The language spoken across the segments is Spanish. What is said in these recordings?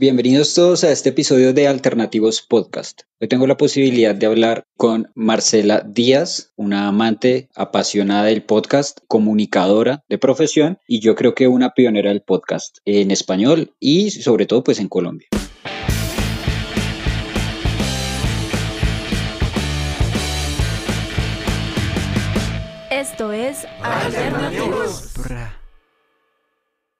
Bienvenidos todos a este episodio de Alternativos Podcast. Hoy tengo la posibilidad de hablar con Marcela Díaz, una amante apasionada del podcast, comunicadora de profesión y yo creo que una pionera del podcast en español y sobre todo pues en Colombia.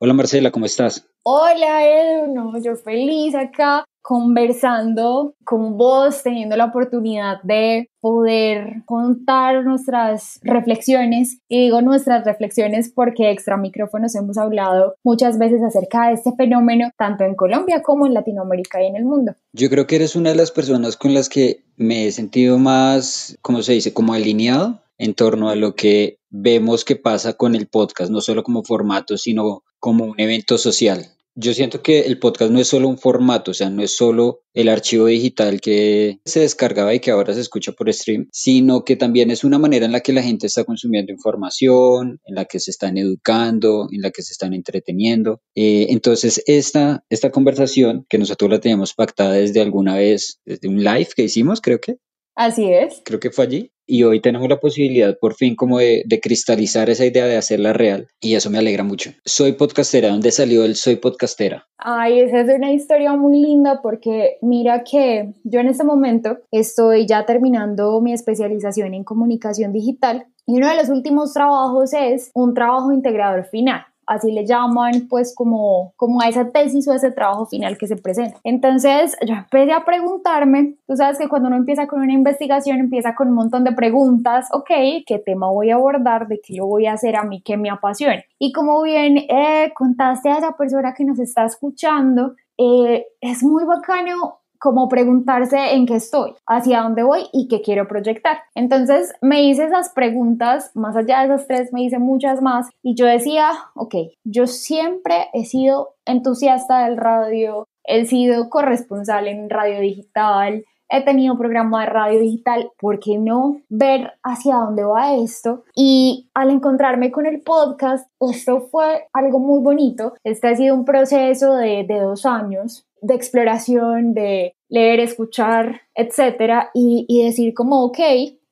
Hola Marcela, ¿cómo estás? Hola Edu, no, yo feliz acá conversando con vos, teniendo la oportunidad de poder contar nuestras reflexiones. Y digo nuestras reflexiones porque extra micrófonos hemos hablado muchas veces acerca de este fenómeno, tanto en Colombia como en Latinoamérica y en el mundo. Yo creo que eres una de las personas con las que me he sentido más, ¿cómo se dice?, como alineado en torno a lo que vemos que pasa con el podcast, no solo como formato, sino como un evento social. Yo siento que el podcast no es solo un formato, o sea, no es solo el archivo digital que se descargaba y que ahora se escucha por stream, sino que también es una manera en la que la gente está consumiendo información, en la que se están educando, en la que se están entreteniendo. Eh, entonces, esta, esta conversación que nosotros la teníamos pactada desde alguna vez, desde un live que hicimos, creo que. Así es. Creo que fue allí y hoy tenemos la posibilidad por fin como de, cristalizar esa idea de hacerla real y eso me alegra mucho. Soy podcastera, ¿dónde salió el Soy podcastera? Ay, esa es una historia muy linda porque mira que yo en este momento estoy ya terminando mi especialización en comunicación digital y uno de los últimos trabajos es un trabajo integrador final así le llaman pues como, como a esa tesis o a ese trabajo final que se presenta. Entonces yo empecé a preguntarme, tú sabes que cuando uno empieza con una investigación empieza con un montón de preguntas, ok, ¿qué tema voy a abordar? ¿De qué yo voy a hacer a mí que me apasione? Y como bien eh, contaste a esa persona que nos está escuchando, eh, es muy bacano como preguntarse en qué estoy, hacia dónde voy y qué quiero proyectar. Entonces me hice esas preguntas, más allá de esas tres me hice muchas más y yo decía, ok, yo siempre he sido entusiasta del radio, he sido corresponsal en radio digital, he tenido programa de radio digital, ¿por qué no ver hacia dónde va esto? Y al encontrarme con el podcast, esto fue algo muy bonito. Este ha sido un proceso de, de dos años de exploración, de leer, escuchar, etcétera, y, y decir como, ok,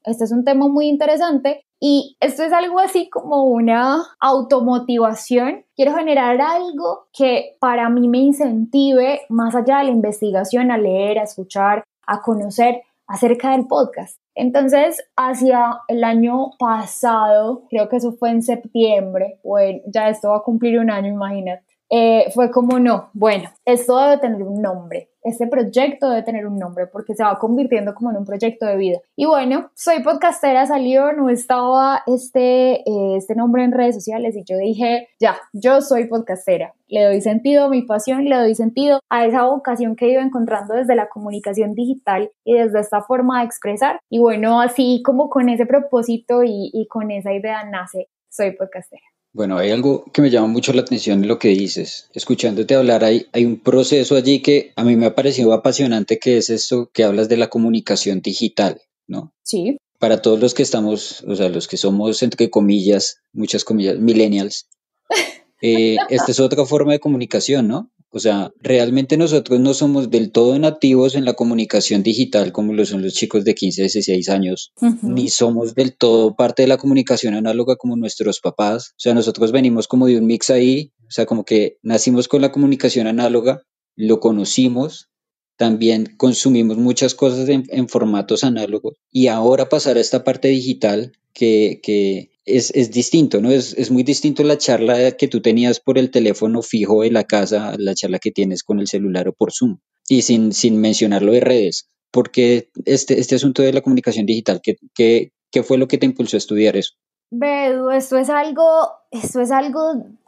este es un tema muy interesante y esto es algo así como una automotivación. Quiero generar algo que para mí me incentive más allá de la investigación, a leer, a escuchar, a conocer acerca del podcast. Entonces, hacia el año pasado, creo que eso fue en septiembre, bueno, ya esto va a cumplir un año, imagínate eh, fue como no, bueno, esto debe tener un nombre, este proyecto debe tener un nombre porque se va convirtiendo como en un proyecto de vida. Y bueno, soy podcastera, salió, no estaba este, eh, este nombre en redes sociales y yo dije, ya, yo soy podcastera, le doy sentido a mi pasión, le doy sentido a esa vocación que he ido encontrando desde la comunicación digital y desde esta forma de expresar. Y bueno, así como con ese propósito y, y con esa idea nace, soy podcastera. Bueno, hay algo que me llama mucho la atención en lo que dices. Escuchándote hablar, hay, hay un proceso allí que a mí me ha parecido apasionante, que es esto que hablas de la comunicación digital, ¿no? Sí. Para todos los que estamos, o sea, los que somos, entre comillas, muchas comillas, millennials, eh, esta es otra forma de comunicación, ¿no? O sea, realmente nosotros no somos del todo nativos en la comunicación digital como lo son los chicos de 15, 16 años, ni somos del todo parte de la comunicación análoga como nuestros papás. O sea, nosotros venimos como de un mix ahí, o sea, como que nacimos con la comunicación análoga, lo conocimos, también consumimos muchas cosas en, en formatos análogos y ahora pasar a esta parte digital que, que es, es, distinto, ¿no? Es, es, muy distinto la charla que tú tenías por el teléfono fijo de la casa, la charla que tienes con el celular o por Zoom. Y sin, sin mencionarlo de redes, porque este, este asunto de la comunicación digital, ¿qué, qué, qué fue lo que te impulsó a estudiar eso? Bedu, esto es algo, esto es algo,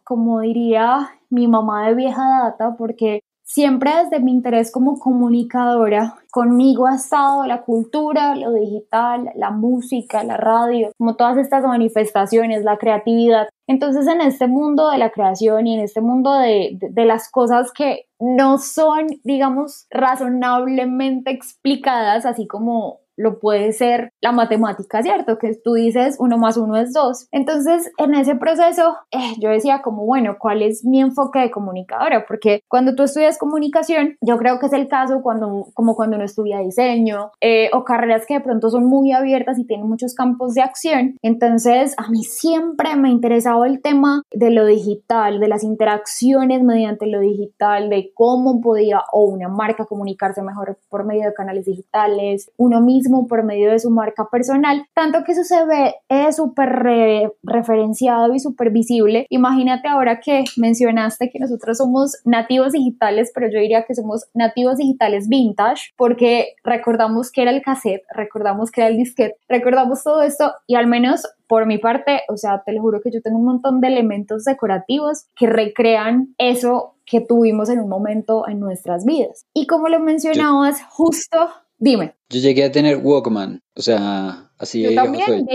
como diría mi mamá de vieja data, porque Siempre desde mi interés como comunicadora, conmigo ha estado la cultura, lo digital, la música, la radio, como todas estas manifestaciones, la creatividad. Entonces en este mundo de la creación y en este mundo de, de, las cosas que no son, digamos, razonablemente explicadas, así como lo puede ser la matemática, ¿cierto? Que tú dices uno más uno es dos. Entonces, en ese proceso, eh, yo decía como, bueno, ¿cuál es mi enfoque de comunicadora? Porque cuando tú estudias comunicación, yo creo que es el caso cuando, como cuando uno estudia diseño eh, o carreras que de pronto son muy abiertas y tienen muchos campos de acción. Entonces, a mí siempre me ha interesado el tema de lo digital, de las interacciones mediante lo digital, de cómo podía o una marca comunicarse mejor por medio de canales digitales, uno mismo por medio de su marca personal, tanto que eso se ve es súper referenciado y súper visible. Imagínate ahora que mencionaste que nosotros somos nativos digitales, pero yo diría que somos nativos digitales vintage, porque recordamos que era el cassette, recordamos que era el disquete, recordamos todo esto y al menos por mi parte, o sea, te lo juro que yo tengo un montón de elementos decorativos que recrean eso que tuvimos en un momento en nuestras vidas. Y como lo mencionabas, justo, dime. Yo llegué a tener Walkman, o sea, así Yo también,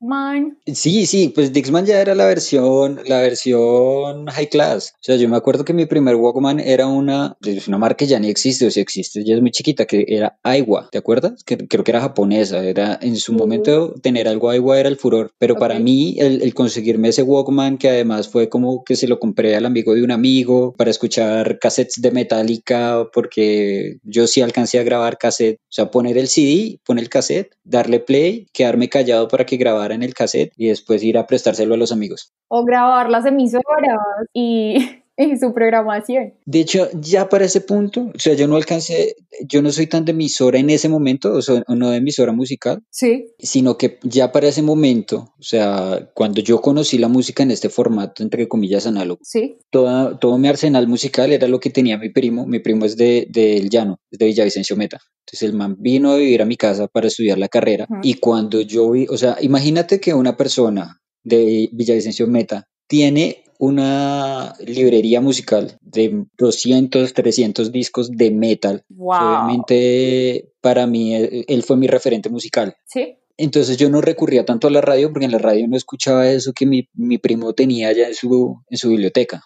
Dixman. Sí, sí, pues Dixman ya era la versión, la versión high class. O sea, yo me acuerdo que mi primer Walkman era una, una marca que ya ni existe, o si existe, ya es muy chiquita, que era Aiwa, ¿te acuerdas? Que creo que era japonesa, era en su momento tener algo Aiwa era el furor, pero para mí el, el, conseguirme ese Walkman, que además fue como que se lo compré al amigo de un amigo para escuchar cassettes de Metallica, porque yo sí alcancé a grabar cassette, o sea, poner el CD, poner el cassette, darle play, quedarme callado para que grabara en el cassette y después ir a prestárselo a los amigos. O grabar las emisoras y y su programación. De hecho, ya para ese punto, o sea, yo no alcancé, yo no soy tan de emisora en ese momento, o sea, no de emisora musical, sí. sino que ya para ese momento, o sea, cuando yo conocí la música en este formato, entre comillas, análogo, sí. Toda, todo mi arsenal musical era lo que tenía mi primo, mi primo es de, del llano, es de Villavicencio Meta. Entonces el man vino a vivir a mi casa para estudiar la carrera y cuando yo vi, o sea, imagínate que una persona de Villavicencio Meta tiene una librería musical de 200, 300 discos de metal. Obviamente para mí él, fue mi referente musical. Sí. Entonces yo no recurría tanto a la radio porque en la radio no escuchaba eso que mi, mi primo tenía ya en su, en su biblioteca.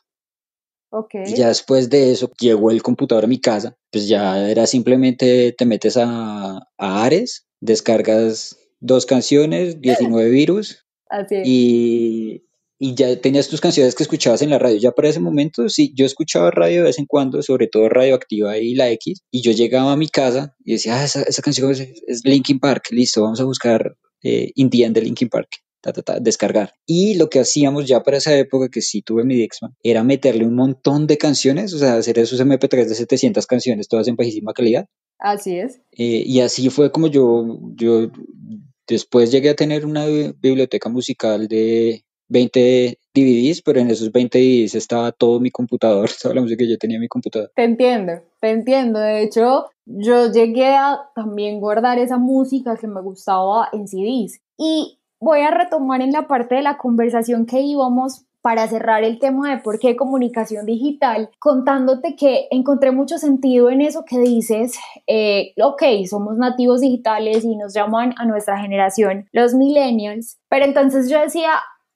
Okay. Y ya después de eso llegó el computador a mi casa, pues ya era simplemente te metes a, a Ares, descargas dos canciones, 19 virus Así y y ya tenías tus canciones que escuchabas en la radio. Ya para ese momento, sí, yo escuchaba radio de vez en cuando, sobre todo Radioactiva y la X, y yo llegaba a mi casa y decía, ah, esa, esa canción es, Linkin Park, listo, vamos a buscar eh, Indian de Linkin Park. Ta, ta, ta, descargar. Y lo que hacíamos ya para esa época, que sí tuve mi Dixman, era meterle un montón de canciones, o sea, hacer esos MP3 de 700 canciones, todas en bajísima calidad. Así es. Eh, y así fue como yo, yo después llegué a tener una biblioteca musical de 20 DVDs, pero en esos 20 DVDs estaba todo mi computador, toda la música que yo tenía en mi computador. Te entiendo, te entiendo. De hecho, yo llegué a también guardar esa música que me gustaba en CDs. Y voy a retomar en la parte de la conversación que íbamos para cerrar el tema de por qué comunicación digital, contándote que encontré mucho sentido en eso que dices, eh, ok, somos nativos digitales y nos llaman a nuestra generación los millennials, pero entonces yo decía,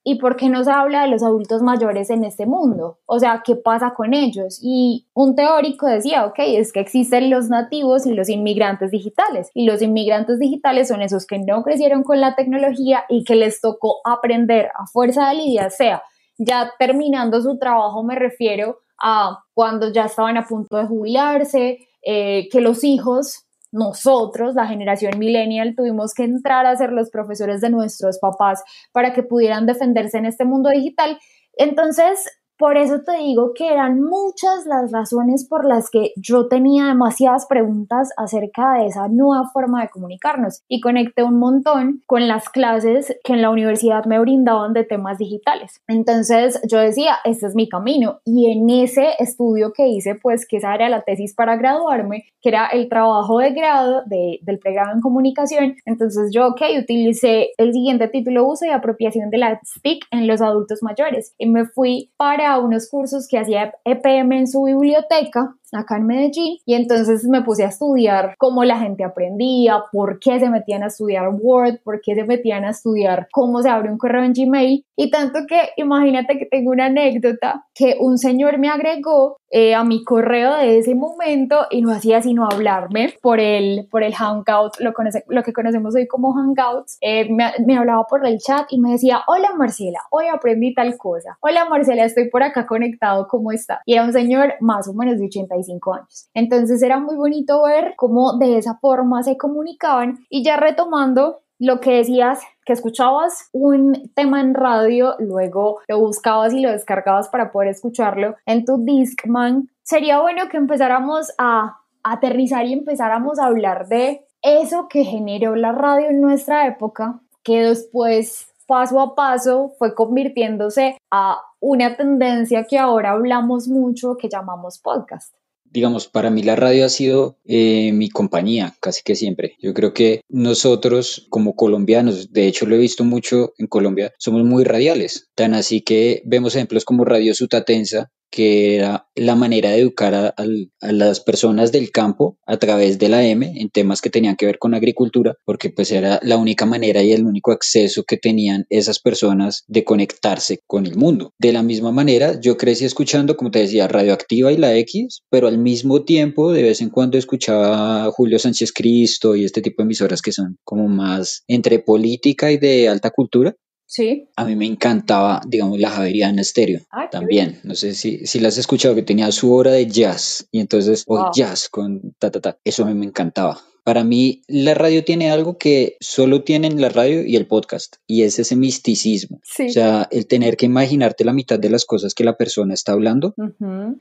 ¿Y por qué no se habla de los adultos mayores en este mundo? O sea, ¿qué pasa con ellos? Y un teórico decía, ok, es que existen los nativos y los inmigrantes digitales. Y los inmigrantes digitales son esos que no crecieron con la tecnología y que les tocó aprender a fuerza de lidia, sea ya terminando su trabajo, me refiero a cuando ya estaban a punto de jubilarse, eh, que los hijos nosotros, la generación millennial, tuvimos que entrar a ser los profesores de nuestros papás para que pudieran defenderse en este mundo digital. Entonces, por eso te digo que eran muchas las razones por las que yo tenía demasiadas preguntas acerca de esa nueva forma de comunicarnos. Y conecté un montón con las clases que en la universidad me brindaban de temas digitales. Entonces yo decía, este es mi camino y en ese estudio que hice, pues que esa era la tesis para graduarme, que era el trabajo de grado del pregrado en comunicación, entonces yo, ok, utilicé el siguiente título uso y apropiación de la STIC en los adultos mayores. Y me fui para unos cursos que hacía EPM en su biblioteca acá en Medellín y entonces me puse a estudiar cómo la gente aprendía, por qué se metían a estudiar Word, por qué se metían a estudiar cómo se abre un correo en Gmail y tanto que imagínate que tengo una anécdota que un señor me agregó eh, a mi correo de ese momento y no hacía sino hablarme por el, por el Hangout, lo, lo que conocemos hoy como Hangouts. Eh, me, me, hablaba por el chat y me decía, hola Marcela, hoy aprendí tal cosa. Hola Marcela, estoy por acá conectado, ¿cómo está? Y era un señor más o menos de 85 años. Entonces era muy bonito ver cómo de esa forma se comunicaban y ya retomando lo que decías, que escuchabas un tema en radio, luego lo buscabas y lo descargabas para poder escucharlo en tu Discman, sería bueno que empezáramos a aterrizar y empezáramos a hablar de eso que generó la radio en nuestra época, que después paso a paso fue convirtiéndose a una tendencia que ahora hablamos mucho que llamamos podcast digamos, para mí la radio ha sido eh, mi compañía casi que siempre. Yo creo que nosotros como colombianos, de hecho lo he visto mucho en Colombia, somos muy radiales. Tan así que vemos ejemplos como Radio Sutatensa, que era la manera de educar a, las personas del campo a través de la M en temas que tenían que ver con agricultura, porque pues era la única manera y el único acceso que tenían esas personas de conectarse con el mundo. De la misma manera, yo crecí escuchando, como te decía, Radioactiva y la X, pero al mismo tiempo de vez en cuando escuchaba Julio Sánchez Cristo y este tipo de emisoras que son como más entre política y de alta cultura. Sí. A mí me encantaba, digamos, la Javeriana Estéreo ah, también. No sé si, si la has escuchado, que tenía su hora de jazz y entonces, o jazz con ta, ta, ta. Eso a mí me encantaba. Para mí, la radio tiene algo que solo tienen la radio y el podcast, y es ese misticismo. O sea, el tener que imaginarte la mitad de las cosas que la persona está hablando.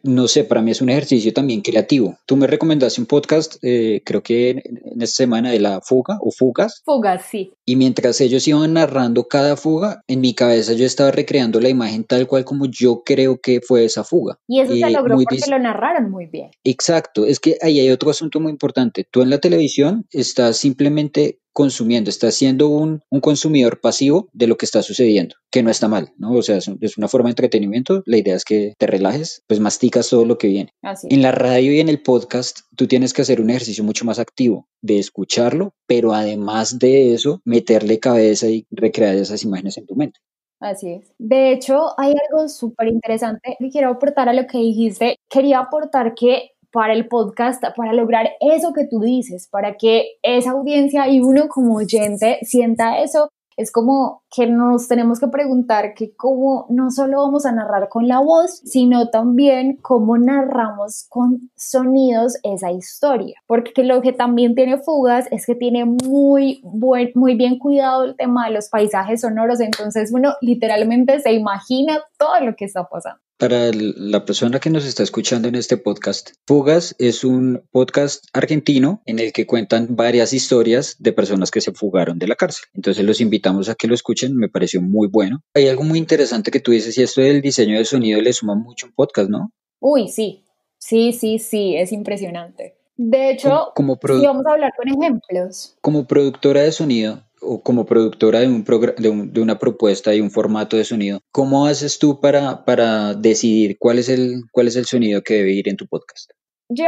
No sé, para mí es un ejercicio también creativo. Tú me recomendaste un podcast, eh, creo que en, esta semana de la fuga o fugas. Fugas, sí. Y mientras ellos iban narrando cada fuga, en mi cabeza yo estaba recreando la imagen tal cual como yo creo que fue esa fuga. Y eso se logró porque lo narraron muy bien. Exacto, es que ahí hay otro asunto muy importante. Tú en la televisión está simplemente consumiendo, está siendo un, consumidor pasivo de lo que está sucediendo, que no está mal, ¿no? O sea, es, una forma de entretenimiento, la idea es que te relajes, pues masticas todo lo que viene. En la radio y en el podcast, tú tienes que hacer un ejercicio mucho más activo de escucharlo, pero además de eso, meterle cabeza y recrear esas imágenes en tu mente. Así es. De hecho, hay algo súper interesante que quiero aportar a lo que dijiste. Quería aportar que para el podcast, para lograr eso que tú dices, para que esa audiencia y uno como oyente sienta eso, es como que nos tenemos que preguntar que cómo no solo vamos a narrar con la voz, sino también cómo narramos con sonidos esa historia. Porque lo que también tiene Fugas es que tiene muy, buen, muy bien cuidado el tema de los paisajes sonoros, entonces uno literalmente se imagina todo lo que está pasando. Para la persona que nos está escuchando en este podcast, Fugas es un podcast argentino en el que cuentan varias historias de personas que se fugaron de la cárcel. Entonces los invitamos a que lo escuchen, me pareció muy bueno. Hay algo muy interesante que tú dices y esto del diseño de sonido le suma mucho un podcast, ¿no? Uy, sí, sí, sí, sí, es impresionante. De hecho, como, vamos a hablar con ejemplos. Como productora de sonido, o como productora de, un de, de, una propuesta y un formato de sonido, ¿cómo haces tú para, para decidir cuál es, el, cuál es el sonido que debe ir en tu podcast? Yo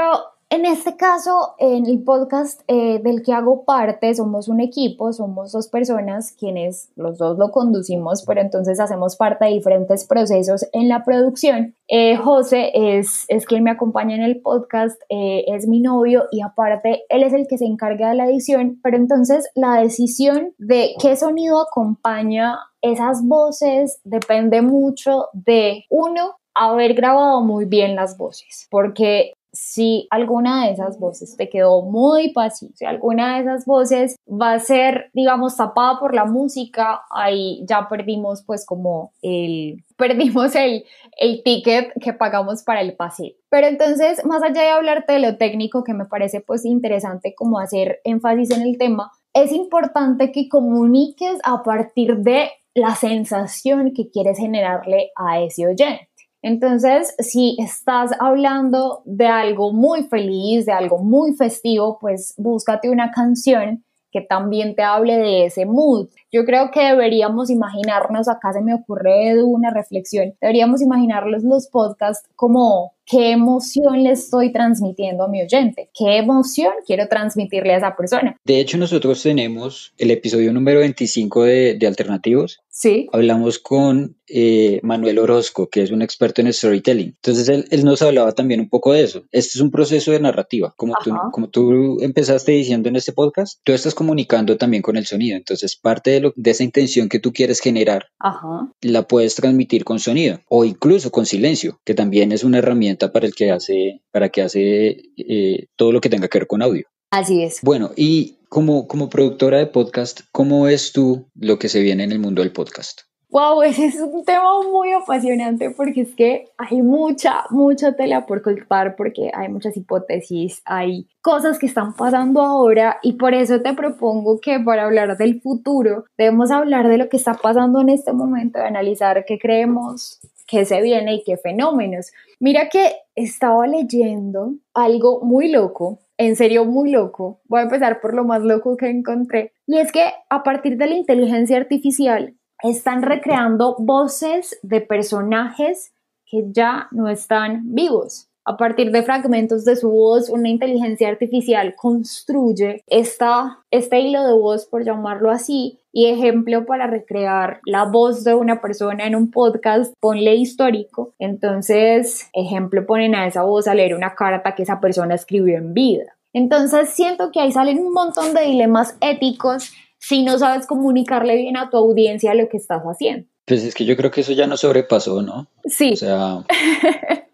en este caso, en el podcast eh, del que hago parte, somos un equipo, somos dos personas quienes los dos lo conducimos, pero entonces hacemos parte de diferentes procesos en la producción. Eh, José es, es quien me acompaña en el podcast, eh, es mi novio y aparte él es el que se encarga de la edición, pero entonces la decisión de qué sonido acompaña esas voces depende mucho de uno, haber grabado muy bien las voces, porque si alguna de esas voces te quedó muy pasiva, si alguna de esas voces va a ser, digamos, tapada por la música, ahí ya perdimos pues como el, perdimos el, el ticket que pagamos para el pasivo. Pero entonces, más allá de hablarte de lo técnico, que me parece pues interesante como hacer énfasis en el tema, es importante que comuniques a partir de la sensación que quieres generarle a ese oyente. Entonces, si estás hablando de algo muy feliz, de algo muy festivo, pues búscate una canción que también te hable de ese mood. Yo creo que deberíamos imaginarnos, acá se me ocurre una reflexión, deberíamos imaginarlos los podcasts como qué emoción le estoy transmitiendo a mi oyente, qué emoción quiero transmitirle a esa persona. De hecho, nosotros tenemos el episodio número 25 de, de Alternativos. Sí. Hablamos con eh, Manuel Orozco, que es un experto en storytelling. Entonces, él, él, nos hablaba también un poco de eso. Este es un proceso de narrativa. Como tú, como tú empezaste diciendo en este podcast, tú estás comunicando también con el sonido. Entonces, parte de, lo, de esa intención que tú quieres generar, Ajá. la puedes transmitir con sonido o incluso con silencio, que también es una herramienta para el que hace, para que hace eh, todo lo que tenga que ver con audio. Así es. Bueno, y como, como productora de podcast, ¿cómo ves tú lo que se viene en el mundo del podcast? Wow, ese es un tema muy apasionante porque es que hay mucha, mucha tela por cortar porque hay muchas hipótesis, hay cosas que están pasando ahora y por eso te propongo que para hablar del futuro debemos hablar de lo que está pasando en este momento, de analizar qué creemos, qué se viene y qué fenómenos. Mira que estaba leyendo algo muy loco en serio muy loco. Voy a empezar por lo más loco que encontré. Y es que a partir de la inteligencia artificial están recreando voces de personajes que ya no están vivos. A partir de fragmentos de su voz, una inteligencia artificial construye esta, este hilo de voz, por llamarlo así, y ejemplo para recrear la voz de una persona en un podcast, ponle histórico. Entonces, ejemplo, ponen a esa voz a leer una carta que esa persona escribió en vida. Entonces, siento que ahí salen un montón de dilemas éticos si no sabes comunicarle bien a tu audiencia lo que estás haciendo. Pues es que yo creo que eso ya no sobrepasó, ¿no? Sí. O sea,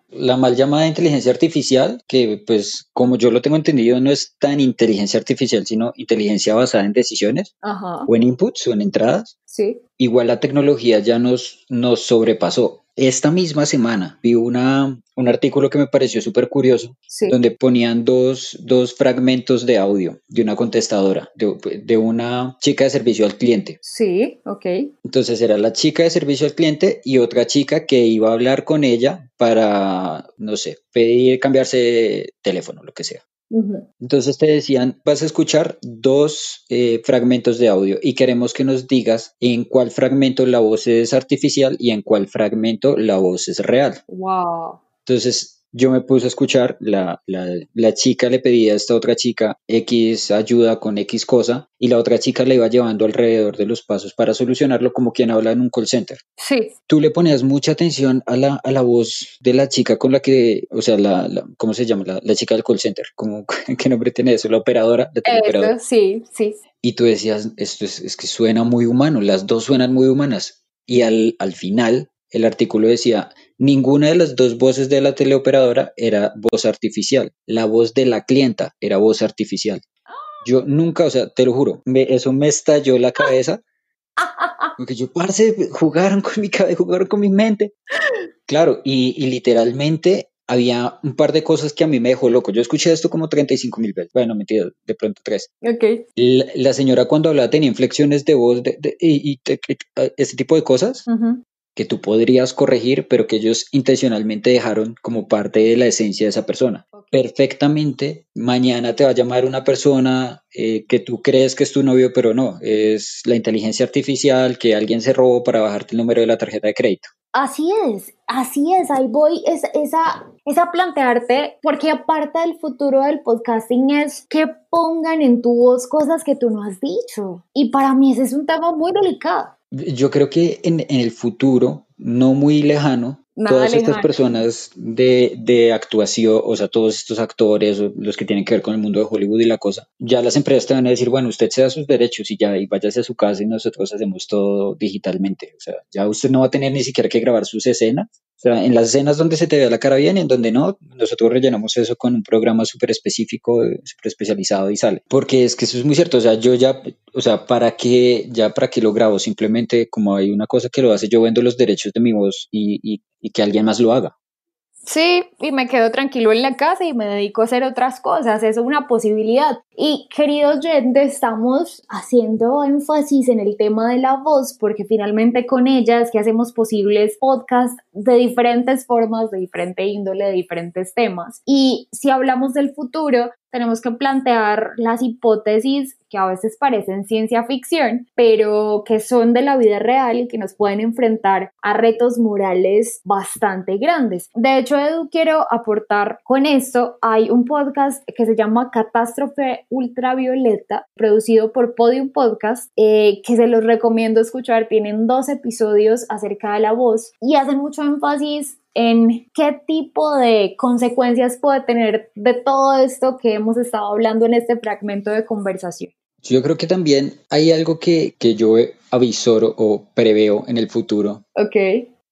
la mal llamada inteligencia artificial, que pues como yo lo tengo entendido no es tan inteligencia artificial, sino inteligencia basada en decisiones Ajá. o en inputs o en entradas. Sí. Igual la tecnología ya nos, nos sobrepasó. Esta misma semana vi una, un artículo que me pareció súper curioso, Sí. donde ponían dos, dos fragmentos de audio de una contestadora, de, de una chica de servicio al cliente. Sí, ok. Entonces era la chica de servicio al cliente y otra chica que iba a hablar con ella para, no sé, pedir cambiarse de teléfono, lo que sea. Entonces te decían, vas a escuchar dos eh, fragmentos de audio y queremos que nos digas en cuál fragmento la voz es artificial y en cuál fragmento la voz es real. Wow. Entonces yo me puse a escuchar, la, la, la chica le pedía a esta otra chica X ayuda con X cosa y la otra chica le iba llevando alrededor de los pasos para solucionarlo como quien habla en un call center. Sí. Tú le ponías mucha atención a la, a la voz de la chica con la que, o sea, la, la ¿cómo se llama? La, la chica del call center, ¿cómo, ¿qué nombre tiene eso? La operadora, la sí, sí. Y tú decías, esto es, es que suena muy humano, las dos suenan muy humanas. Y al, al final, el artículo decía, ninguna de las dos voces de la teleoperadora era voz artificial, la voz de la clienta era voz artificial. Yo nunca, o sea, te lo juro, me, eso me estalló la cabeza. Porque yo, parce, jugaron con mi cabeza, jugaron con mi mente. Claro, y, y literalmente había un par de cosas que a mí me dejó loco. Yo escuché esto como 35 mil veces. Bueno, mentira, de pronto tres. Ok. La, la señora cuando hablaba tenía inflexiones de voz de, de- y, y ese tipo de cosas Ujú. Que tú podrías corregir, pero que ellos intencionalmente dejaron como parte de la esencia de esa persona. Perfectamente, mañana te va a llamar una persona eh, que tú crees que es tu novio, pero no, es la inteligencia artificial que alguien se robó para bajarte el número de la tarjeta de crédito. Así es, así es, ahí voy, es, esa, esa plantearte, porque aparte del futuro del podcasting es que pongan en tu voz cosas que tú no has dicho. Y para mí ese es un tema muy delicado. Yo creo que en, en el futuro, no muy lejano, Nada todas estas personas de, de actuación, o sea, todos estos actores, los que tienen que ver con el mundo de Hollywood y la cosa, ya las empresas te van a decir, bueno, usted se da sus derechos y ya, y váyase a su casa y nosotros hacemos todo digitalmente. O sea, ya usted no va a tener ni siquiera que grabar sus escenas. O sea, en las escenas donde se te vea la cara bien y en donde no, nosotros rellenamos eso con un programa súper específico, eh, súper especializado y sale. Porque es que eso es muy cierto. O sea, yo ya, o sea, ¿para qué, ya para qué lo grabo? Simplemente como hay una cosa que lo hace, yo vendo los derechos de mi voz y, y, y que alguien más lo haga. Sí, y me quedo tranquilo en la casa y me dedico a hacer otras cosas, es una posibilidad. Y queridos oyentes, estamos haciendo énfasis en el tema de la voz porque finalmente con ella es que hacemos posibles podcasts de diferentes formas, de diferente índole, de diferentes temas. Y si hablamos del futuro, tenemos que plantear las hipótesis que a veces parecen ciencia ficción, pero que son de la vida real y que nos pueden enfrentar a retos morales bastante grandes. De hecho, Edu, quiero aportar con esto, hay un podcast que se llama Catástrofe Ultravioleta, producido por Podium Podcast, eh, que se los recomiendo escuchar, tienen dos episodios acerca de la voz y hacen mucho énfasis en qué tipo de consecuencias puede tener de todo esto que hemos estado hablando en este fragmento de conversación. Yo creo que también hay algo que, que yo avisoro o preveo en el futuro. Ok.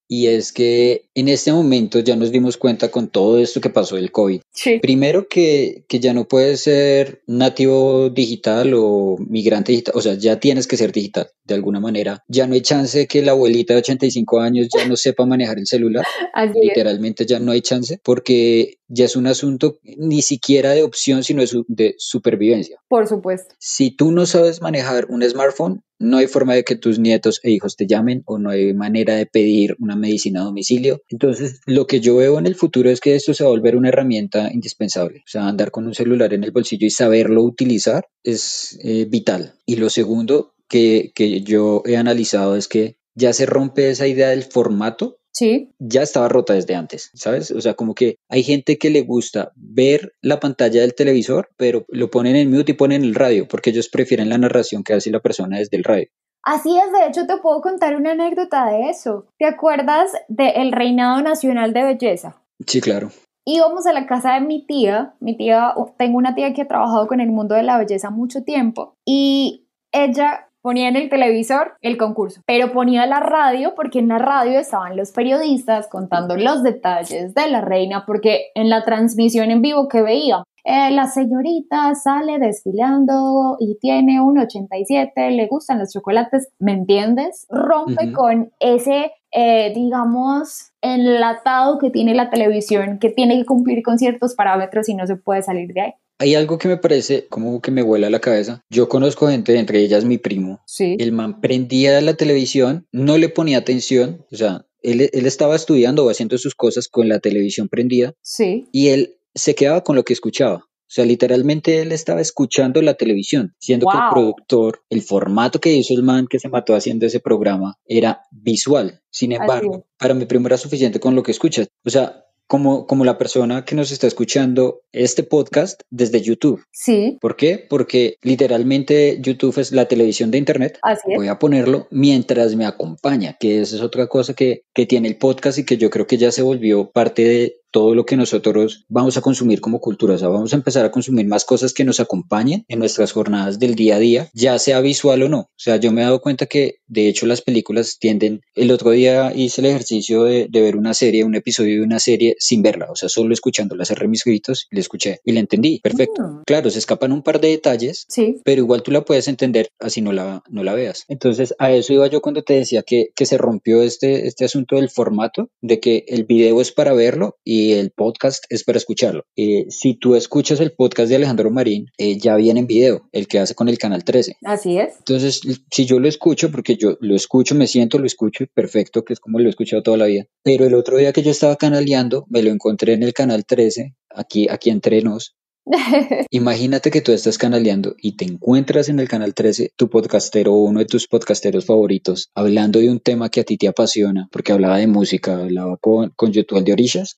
Y es que en este momento ya nos dimos cuenta con todo esto que pasó del COVID. Sí. Primero que, que ya no puedes ser nativo digital o migrante digital, o sea, ya tienes que ser digital de alguna manera. Ya no hay chance de que la abuelita de 85 años ya no sepa manejar el celular. Así es. Literalmente ya no hay chance porque ya es un asunto ni siquiera de opción, sino de supervivencia. Por supuesto. Si tú no sabes manejar un smartphone, no hay forma de que tus nietos e hijos te llamen o no hay manera de pedir una medicina a domicilio. Entonces, lo que yo veo en el futuro es que esto se va a volver una herramienta indispensable. O sea, andar con un celular en el bolsillo y saberlo utilizar es eh, vital. Y lo segundo que, que yo he analizado es que ya se rompe esa idea del formato Sí. ya estaba rota desde antes, ¿sabes? O sea, como que hay gente que le gusta ver la pantalla del televisor, pero lo ponen en mute y ponen el radio, porque ellos prefieren la narración que hace la persona desde el radio. Así es, de hecho te puedo contar una anécdota de eso. ¿Te acuerdas del Reinado Nacional de Belleza? Sí, claro. Íbamos a la casa de mi tía, mi tía, tengo una tía que ha trabajado con el mundo de la belleza mucho tiempo y ella ponía en el televisor el concurso, pero ponía la radio porque en la radio estaban los periodistas contando los detalles de la reina, porque en la transmisión en vivo que veía, eh, la señorita sale desfilando y tiene un 87, le gustan los chocolates, ¿me entiendes? Rompe con ese, eh, digamos, enlatado que tiene la televisión, que tiene que cumplir con ciertos parámetros y no se puede salir de ahí. Hay algo que me parece como que me vuela la cabeza. Yo conozco gente, entre ellas mi primo. Sí. El man prendía la televisión, no le ponía atención, o sea, él, él estaba estudiando o haciendo sus cosas con la televisión prendida Sí. y él se quedaba con lo que escuchaba. O sea, literalmente él estaba escuchando la televisión, siendo que el productor, el formato que hizo el man que se mató haciendo ese programa era visual. Sin embargo, para mi primo era suficiente con lo que escuchas. O sea, como, como la persona que nos está escuchando este podcast desde YouTube. Sí. ¿Por qué? Porque literalmente YouTube es la televisión de Internet. Así es. Voy a ponerlo mientras me acompaña, que esa es otra cosa que, que tiene el podcast y que yo creo que ya se volvió parte de todo lo que nosotros vamos a consumir como cultura. O sea, vamos a empezar a consumir más cosas que nos acompañen en nuestras jornadas del día a día, ya sea visual o no. O sea, yo me he dado cuenta que de hecho las películas tienden, el otro día hice el ejercicio de, de ver una serie, un episodio de una serie sin verla, o sea, solo escuchándola, cerré mis ojitos, la escuché y la entendí, perfecto. Mm. Claro, se escapan un par de detalles, Sí. pero igual tú la puedes entender así no la, no la veas. Entonces, a eso iba yo cuando te decía que, que se rompió este, este asunto del formato, de que el video es para verlo y el podcast es para escucharlo. Eh, si tú escuchas el podcast de Alejandro Marín, eh, ya viene en video, el que hace con el Canal 13. Así es. Entonces, si yo lo escucho, porque yo lo escucho, me siento, lo escucho, perfecto, que es como lo he escuchado toda la vida. Pero el otro día que yo estaba canaleando, me lo encontré en el Canal 13, aquí, aquí entre nos, Imagínate que tú estás canaleando y te encuentras en el canal 13 tu podcastero o uno de tus podcasteros favoritos hablando de un tema que a ti te apasiona, porque hablaba de música, hablaba con, con YouTube de Orillas.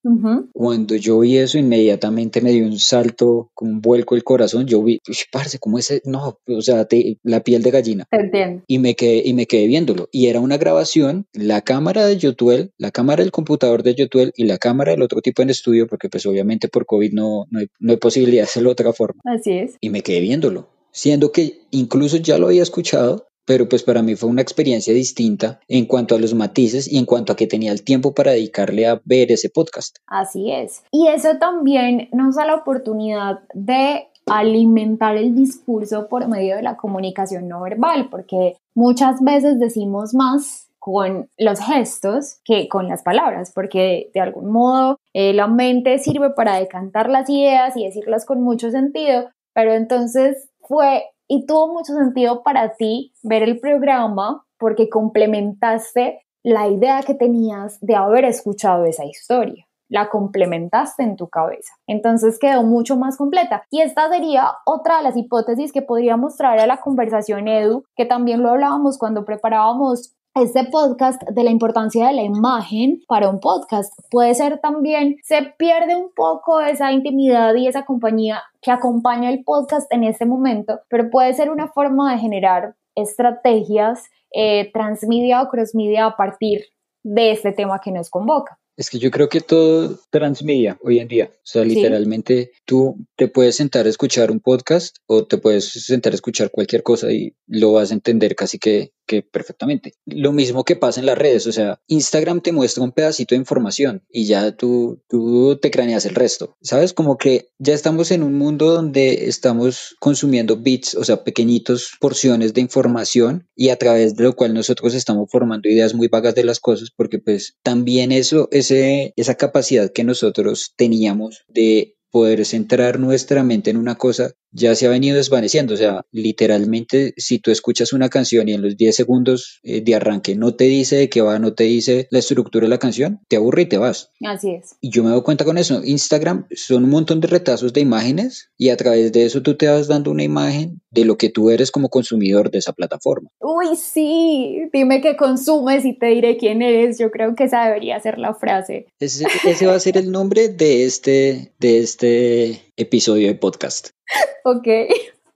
Cuando yo vi eso, inmediatamente me dio un salto, un vuelco el corazón. Yo vi, parce, ¿cómo ese? No, o sea, te- la piel de gallina entiendo. y me quedé y me quedé viéndolo y era una grabación la cámara de YouTube la cámara del computador de YouTube y la cámara del otro tipo en estudio porque pues obviamente por COVID no, no, hay, no hay posibilidad de hacerlo de otra forma Así es. y me quedé viéndolo siendo que incluso ya lo había escuchado pero pues para mí fue una experiencia distinta en cuanto a los matices y en cuanto a que tenía el tiempo para dedicarle a ver ese podcast Así es. Y eso también nos da la oportunidad de alimentar el discurso por medio de la comunicación no verbal, porque muchas veces decimos más con los gestos que con las palabras, porque de algún modo eh, la mente sirve para decantar las ideas y decirlas con mucho sentido, pero entonces fue y tuvo mucho sentido para ti ver el programa porque complementaste la idea que tenías de haber escuchado esa historia. la complementaste en tu cabeza. Entonces quedó mucho más completa. Y esta sería otra de las hipótesis que podríamos traer a la conversación, Edu, que también lo hablábamos cuando preparábamos este podcast de la importancia de la imagen para un podcast. Puede ser también, se pierde un poco esa intimidad y esa compañía que acompaña el podcast en este momento, pero puede ser una forma de generar estrategias eh, transmedia o crossmedia a partir de este tema que nos convoca. Es que yo creo que todo transmedia hoy en día. O sea, literalmente tú te puedes sentar a escuchar un podcast o te puedes sentar a escuchar cualquier cosa y lo vas a entender casi que que perfectamente. Lo mismo que pasa en las redes, o sea, Instagram te muestra un pedacito de información y ya tú, tú te craneas el resto, ¿sabes? Como que ya estamos en un mundo donde estamos consumiendo bits, o sea, pequeñitos porciones de información y a través de lo cual nosotros estamos formando ideas muy vagas de las cosas porque pues también eso, ese, esa capacidad que nosotros teníamos de poder centrar nuestra mente en una cosa ya se ha venido desvaneciendo. O sea, literalmente, si tú escuchas una canción y en los 10 segundos eh, de arranque no te dice de qué va, no te dice la estructura de la canción, te aburre y te vas. Así es. Y yo me doy cuenta con eso. Instagram son un montón de retazos de imágenes y a través de eso tú te vas dando una imagen de lo que tú eres como consumidor de esa plataforma. Uy, sí, dime qué consumes y te diré quién eres. Yo creo que esa debería ser la frase. Ese, ese va a ser el nombre de este, de este episodio de podcast. Ok,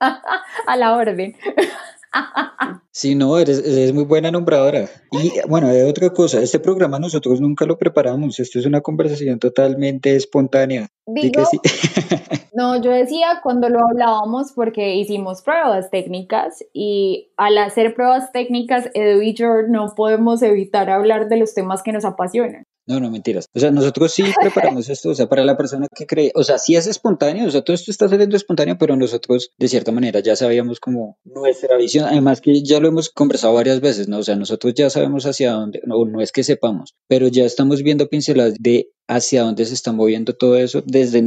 a la orden. Sí, no, eres, muy buena nombradora. Y bueno, hay otra cosa, este programa nosotros nunca lo preparamos, esto es una conversación totalmente espontánea. Digo, no, yo decía cuando lo hablábamos porque hicimos pruebas técnicas y al hacer pruebas técnicas, Edu y yo no podemos evitar hablar de los temas que nos apasionan. No, no, mentiras. O sea, nosotros sí preparamos esto, o sea, para la persona que cree, o sea, sí es espontáneo, o sea, todo esto está saliendo espontáneo, pero nosotros de cierta manera ya sabíamos como nuestra visión, además que ya lo hemos conversado varias veces, ¿no? O sea, nosotros ya sabemos hacia dónde, no, no es que sepamos, pero ya estamos viendo pinceladas de hacia dónde se está moviendo todo eso desde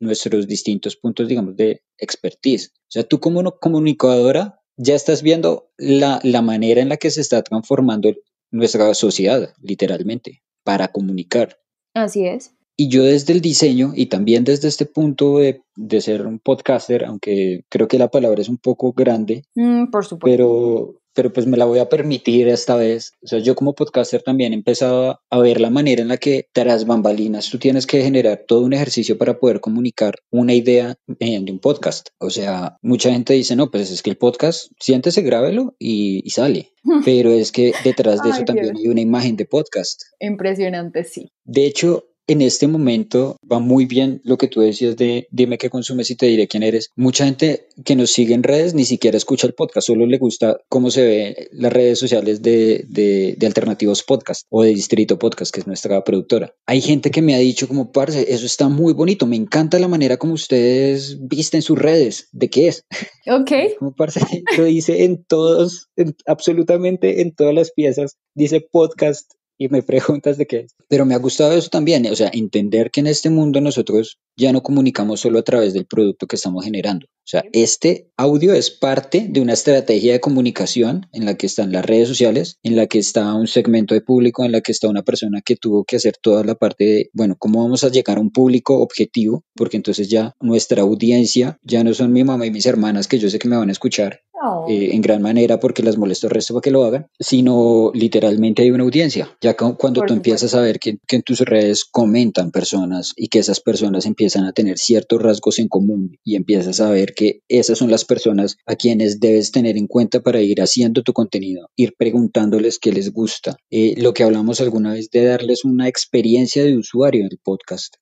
nuestros distintos puntos, digamos, de expertise. O sea, tú como comunicadora ya estás viendo la, la manera en la que se está transformando nuestra sociedad, literalmente para comunicar. Así es. Y yo desde el diseño y también desde este punto de, de ser un podcaster, aunque creo que la palabra es un poco grande, mm, por supuesto. pero pero pues me la voy a permitir esta vez. O sea, yo como podcaster también he empezado a ver la manera en la que tras bambalinas tú tienes que generar todo un ejercicio para poder comunicar una idea de un podcast. O sea, mucha gente dice, no, pues es que el podcast, siéntese, grábelo y, y sale. Pero es que detrás de eso también hay una imagen de podcast. Impresionante, sí. De hecho, en este momento va muy bien lo que tú decías de dime qué consumes y te diré quién eres. Mucha gente que nos sigue en redes ni siquiera escucha el podcast, solo le gusta cómo se ve las redes sociales de, de, de Alternativos Podcast o de Distrito Podcast, que es nuestra productora. Hay gente que me ha dicho como, parce, eso está muy bonito, me encanta la manera como ustedes visten sus redes. ¿De qué es? Ok. Como parce, lo dice en todos, absolutamente en todas las piezas. Dice podcast y me preguntas de qué es. Pero me ha gustado eso también, o sea, entender que en este mundo nosotros ya no comunicamos solo a través del producto que estamos generando. O sea, este audio es parte de una estrategia de comunicación en la que están las redes sociales, en la que está un segmento de público, en la que está una persona que tuvo que hacer toda la parte de, bueno, ¿cómo vamos a llegar a un público objetivo? Porque entonces ya nuestra audiencia ya no son mi mamá y mis hermanas que yo sé que me van a escuchar, eh, en gran manera porque las molesto el resto para que lo hagan, sino literalmente hay una audiencia. Ya cuando tú empiezas a ver que, que, en tus redes comentan personas y que esas personas empiezan a tener ciertos rasgos en común y empiezas a ver que esas son las personas a quienes debes tener en cuenta para ir haciendo tu contenido, ir preguntándoles qué les gusta. Eh, lo que hablamos alguna vez de darles una experiencia de usuario en el podcast.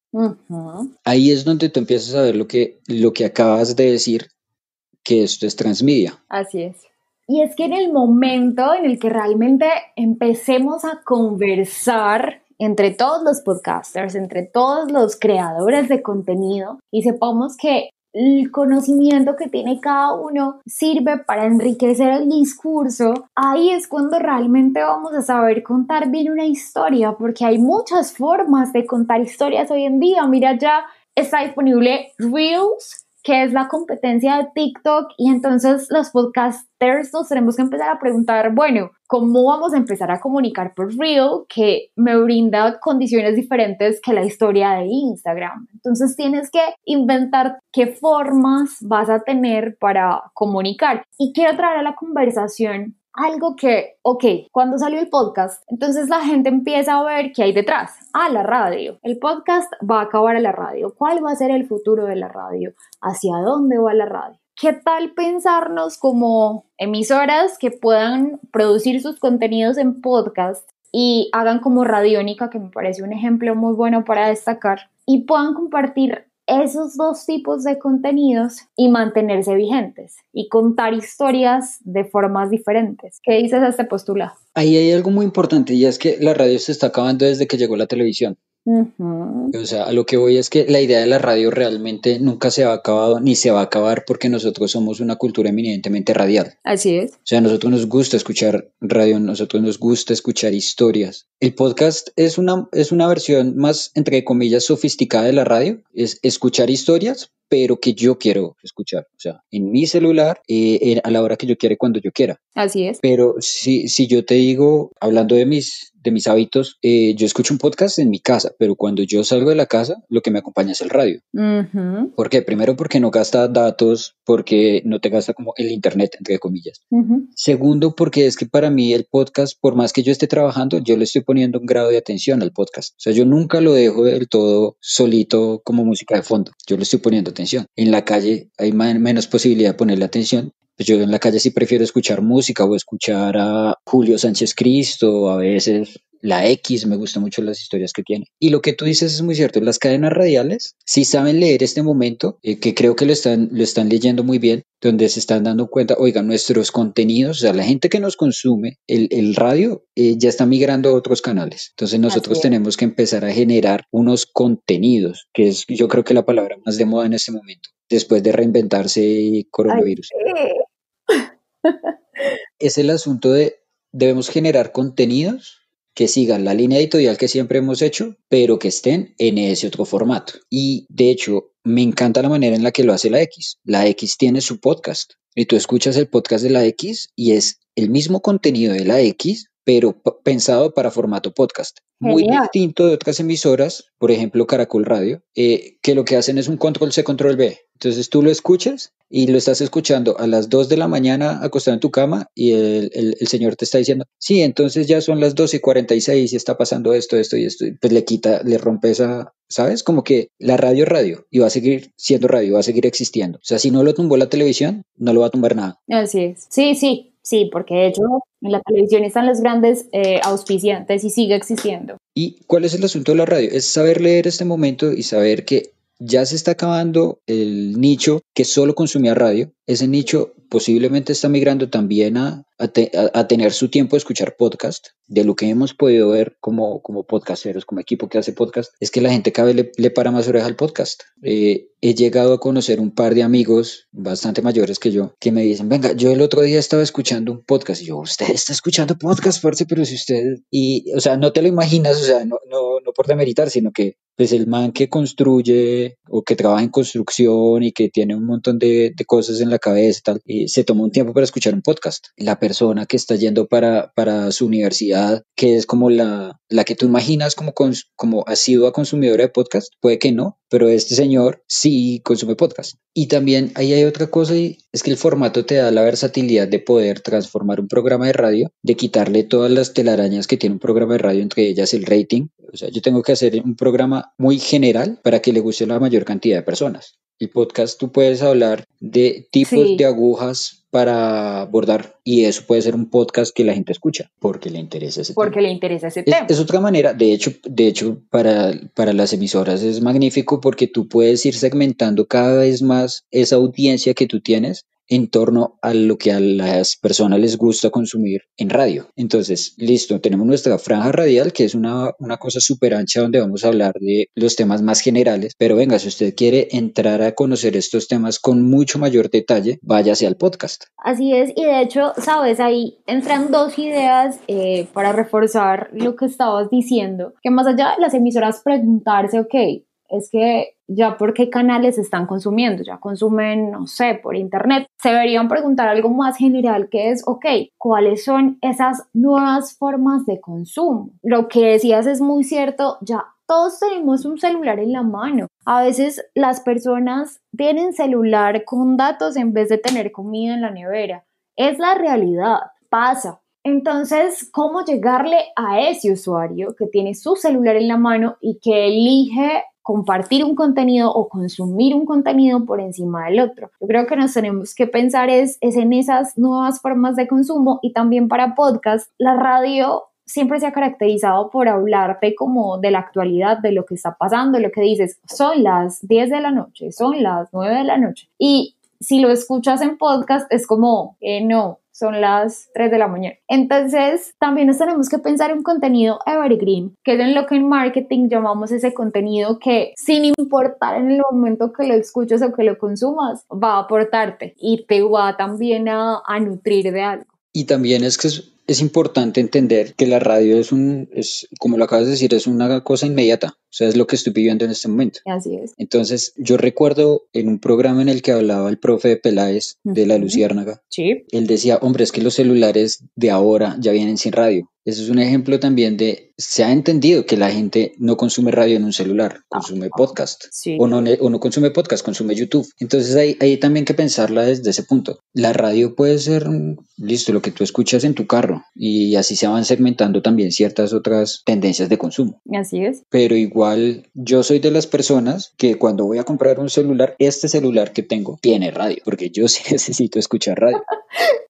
Ahí es donde tú empiezas a ver lo que, lo que acabas de decir que esto es transmedia. Así es. Y es que en el momento en el que realmente empecemos a conversar entre todos los podcasters, entre todos los creadores de contenido y sepamos que el conocimiento que tiene cada uno sirve para enriquecer el discurso, ahí es cuando realmente vamos a saber contar bien una historia, porque hay muchas formas de contar historias hoy en día. Mira, ya está disponible Reels, que es la competencia de TikTok y entonces los podcasters nos tenemos que empezar a preguntar, bueno, ¿cómo vamos a empezar a comunicar por Reel que me brinda condiciones diferentes que la historia de Instagram? Entonces tienes que inventar qué formas vas a tener para comunicar. Y quiero traer a la conversación algo que, ok, cuando salió el podcast, entonces la gente empieza a ver qué hay detrás. Ah, la radio. El podcast va a acabar a la radio. ¿Cuál va a ser el futuro de la radio? ¿Hacia dónde va la radio? ¿Qué tal pensarnos como emisoras que puedan producir sus contenidos en podcast y hagan como Radiónica, que me parece un ejemplo muy bueno para destacar, y puedan compartir esos dos tipos de contenidos y mantenerse vigentes y contar historias de formas diferentes. ¿Qué dices de este postulado? Ahí hay algo muy importante y es que la radio se está acabando desde que llegó la televisión. O sea, a lo que voy es que la idea de la radio realmente nunca se ha acabado ni se va a acabar porque nosotros somos una cultura eminentemente radial. Así es. O sea, a nosotros nos gusta escuchar radio, a nosotros nos gusta escuchar historias. El podcast es una, es una versión más, entre comillas, sofisticada de la radio. Es escuchar historias, pero que yo quiero escuchar, o sea, en mi celular, eh, a la hora que yo quiera, cuando yo quiera. Así es. Pero si, si yo te digo, hablando de mis, de mis hábitos, eh, yo escucho un podcast en mi casa, pero cuando yo salgo de la casa, lo que me acompaña es el radio. ¿Por qué? Primero porque no gasta datos, porque no te gasta como el internet, entre comillas. Segundo, porque es que para mí el podcast, por más que yo esté trabajando, yo le estoy poniendo un grado de atención al podcast. O sea, yo nunca lo dejo del todo solito como música de fondo. Yo le estoy poniendo atención. En la calle hay menos posibilidad de ponerle atención, yo en la calle sí prefiero escuchar música o escuchar a Julio Sánchez Cristo, a veces la X, me gustan mucho las historias que tiene. Y lo que tú dices es muy cierto, las cadenas radiales, si saben leer este momento, eh, que creo que lo están, lo están leyendo muy bien, donde se están dando cuenta, oiga, nuestros contenidos, o sea, la gente que nos consume el, el radio eh, ya está migrando a otros canales. Entonces nosotros tenemos que empezar a generar unos contenidos, que es yo creo que la palabra más de moda en este momento, después de reinventarse coronavirus. Es el asunto de, debemos generar contenidos que sigan la línea editorial que siempre hemos hecho, pero que estén en ese otro formato. Y de hecho, me encanta la manera en la que lo hace la X. La X tiene su podcast y tú escuchas el podcast de la X y es el mismo contenido de la X, pero pensado para formato podcast. Muy distinto de otras emisoras, por ejemplo Caracol Radio, eh, que lo que hacen es un control C, control B. Entonces tú lo escuchas y lo estás escuchando a las 2 de la mañana acostado en tu cama y el, el, señor te está diciendo, sí, entonces ya son las 2 y 46 y está pasando esto, esto y esto. Pues le quita, le rompe esa, ¿sabes? Como que la radio es radio y va a seguir siendo radio, va a seguir existiendo. O sea, si no lo tumbó la televisión, no lo va a tumbar nada. Así es. Sí, sí, Sí, porque de hecho en la televisión están los grandes eh, auspiciantes y sigue existiendo. ¿Y cuál es el asunto de la radio? Es saber leer este momento y saber que ya se está acabando el nicho que solo consumía radio. Ese nicho posiblemente está migrando también a, a, tener su tiempo de escuchar podcast. De lo que hemos podido ver como, como podcasteros, como equipo que hace podcast, es que la gente cada vez le, para más oreja al podcast. Eh, he llegado a conocer un par de amigos bastante mayores que yo que me dicen, venga, yo el otro día estaba escuchando un podcast y yo, usted está escuchando podcast, parce, pero si usted, y, o sea, no te lo imaginas, o sea, no, no, no por demeritar, sino que pues el man que construye o que trabaja en construcción y que tiene un montón de, cosas en la cabeza tal, se toma un tiempo para escuchar un podcast. La persona que está yendo para, para su universidad, que es como la, la que tú imaginas como, como ha sido a consumidora de podcast, puede que no, pero este señor sí consume podcast. Y también ahí hay otra cosa y es que el formato te da la versatilidad de poder transformar un programa de radio, de quitarle todas las telarañas que tiene un programa de radio, entre ellas el rating. O sea, yo tengo que hacer un programa muy general para que le guste a la mayor cantidad de personas. El podcast tú puedes hablar de tipos de agujas para bordar y eso puede ser un podcast que la gente escucha porque le interesa ese porque le interesa ese tema. Es, otra manera, de hecho, de hecho para, para las emisoras es magnífico porque tú puedes ir segmentando cada vez más esa audiencia que tú tienes en torno a lo que a las personas les gusta consumir en radio. Entonces, listo, tenemos nuestra franja radial, que es una, una cosa súper ancha donde vamos a hablar de los temas más generales, pero venga, si usted quiere entrar a conocer estos temas con mucho mayor detalle, váyase al podcast. Así es, y de hecho, sabes, ahí entran dos ideas eh, para reforzar lo que estabas diciendo, que más allá de las emisoras preguntarse, ok, es que ya por qué canales están consumiendo, ya consumen, no sé, por internet. Se deberían preguntar algo más general que es, ok, ¿cuáles son esas nuevas formas de consumo? Lo que decías es muy cierto, ya todos tenemos un celular en la mano. A veces las personas tienen celular con datos en vez de tener comida en la nevera. Es la realidad, pasa. Entonces, ¿cómo llegarle a ese usuario que tiene su celular en la mano y que elige compartir un contenido o consumir un contenido por encima del otro. Yo creo que nos tenemos que pensar es, es en esas nuevas formas de consumo y también para podcast, la radio siempre se ha caracterizado por hablarte como de la actualidad, de lo que está pasando, lo que dices, son las 10 de la noche, son las 9 de la noche. Y si lo escuchas en podcast es como, eh, no, son las 3 de la mañana. Entonces, también nos tenemos que pensar en contenido evergreen, que es en lo que en marketing llamamos ese contenido que sin importar en el momento que lo escuches o que lo consumas, va a aportarte y te va también a, a nutrir de algo. Y también es que es, es importante entender que la radio es un, es, como lo acabas de decir, es una cosa inmediata. O sea, es lo que estoy viviendo en este momento. Así es. Entonces, yo recuerdo en un programa en el que hablaba el profe Peláez de la Luciérnaga. Sí. Él decía, hombre, es que los celulares de ahora ya vienen sin radio. Eso es un ejemplo también de, se ha entendido que la gente no consume radio en un celular, consume podcast. Sí. O, no, o no consume podcast, consume YouTube. Entonces hay, hay también que pensarla desde ese punto. La radio puede ser, listo, lo que tú escuchas en tu carro y así se van segmentando también ciertas otras tendencias de consumo. Así es. Pero igual yo soy de las personas que cuando voy a comprar un celular, este celular que tengo tiene radio, porque yo sí necesito escuchar radio.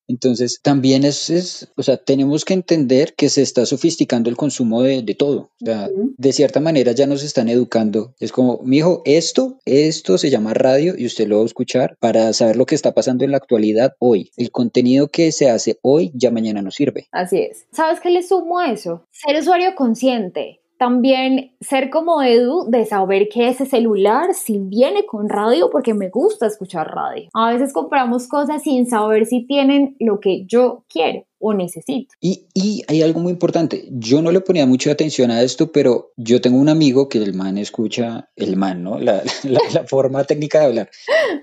Entonces, también es, es, o sea, tenemos que entender que se está sofisticando el consumo de, de todo. O sea, Ujú. de cierta manera ya nos están educando. Es como, mijo, esto, esto se llama radio y usted lo va a escuchar para saber lo que está pasando en la actualidad hoy. El contenido que se hace hoy ya mañana no sirve. Así es. ¿Sabes qué le sumo a eso? Ser usuario consciente. También ser como Edu de saber que ese celular si viene con radio porque me gusta escuchar radio. A veces compramos cosas sin saber si tienen lo que yo quiero o necesito. Y, hay algo muy importante. Yo no le ponía mucha atención a esto, pero yo tengo un amigo que el man escucha, el man, ¿no? La, la, la forma técnica de hablar.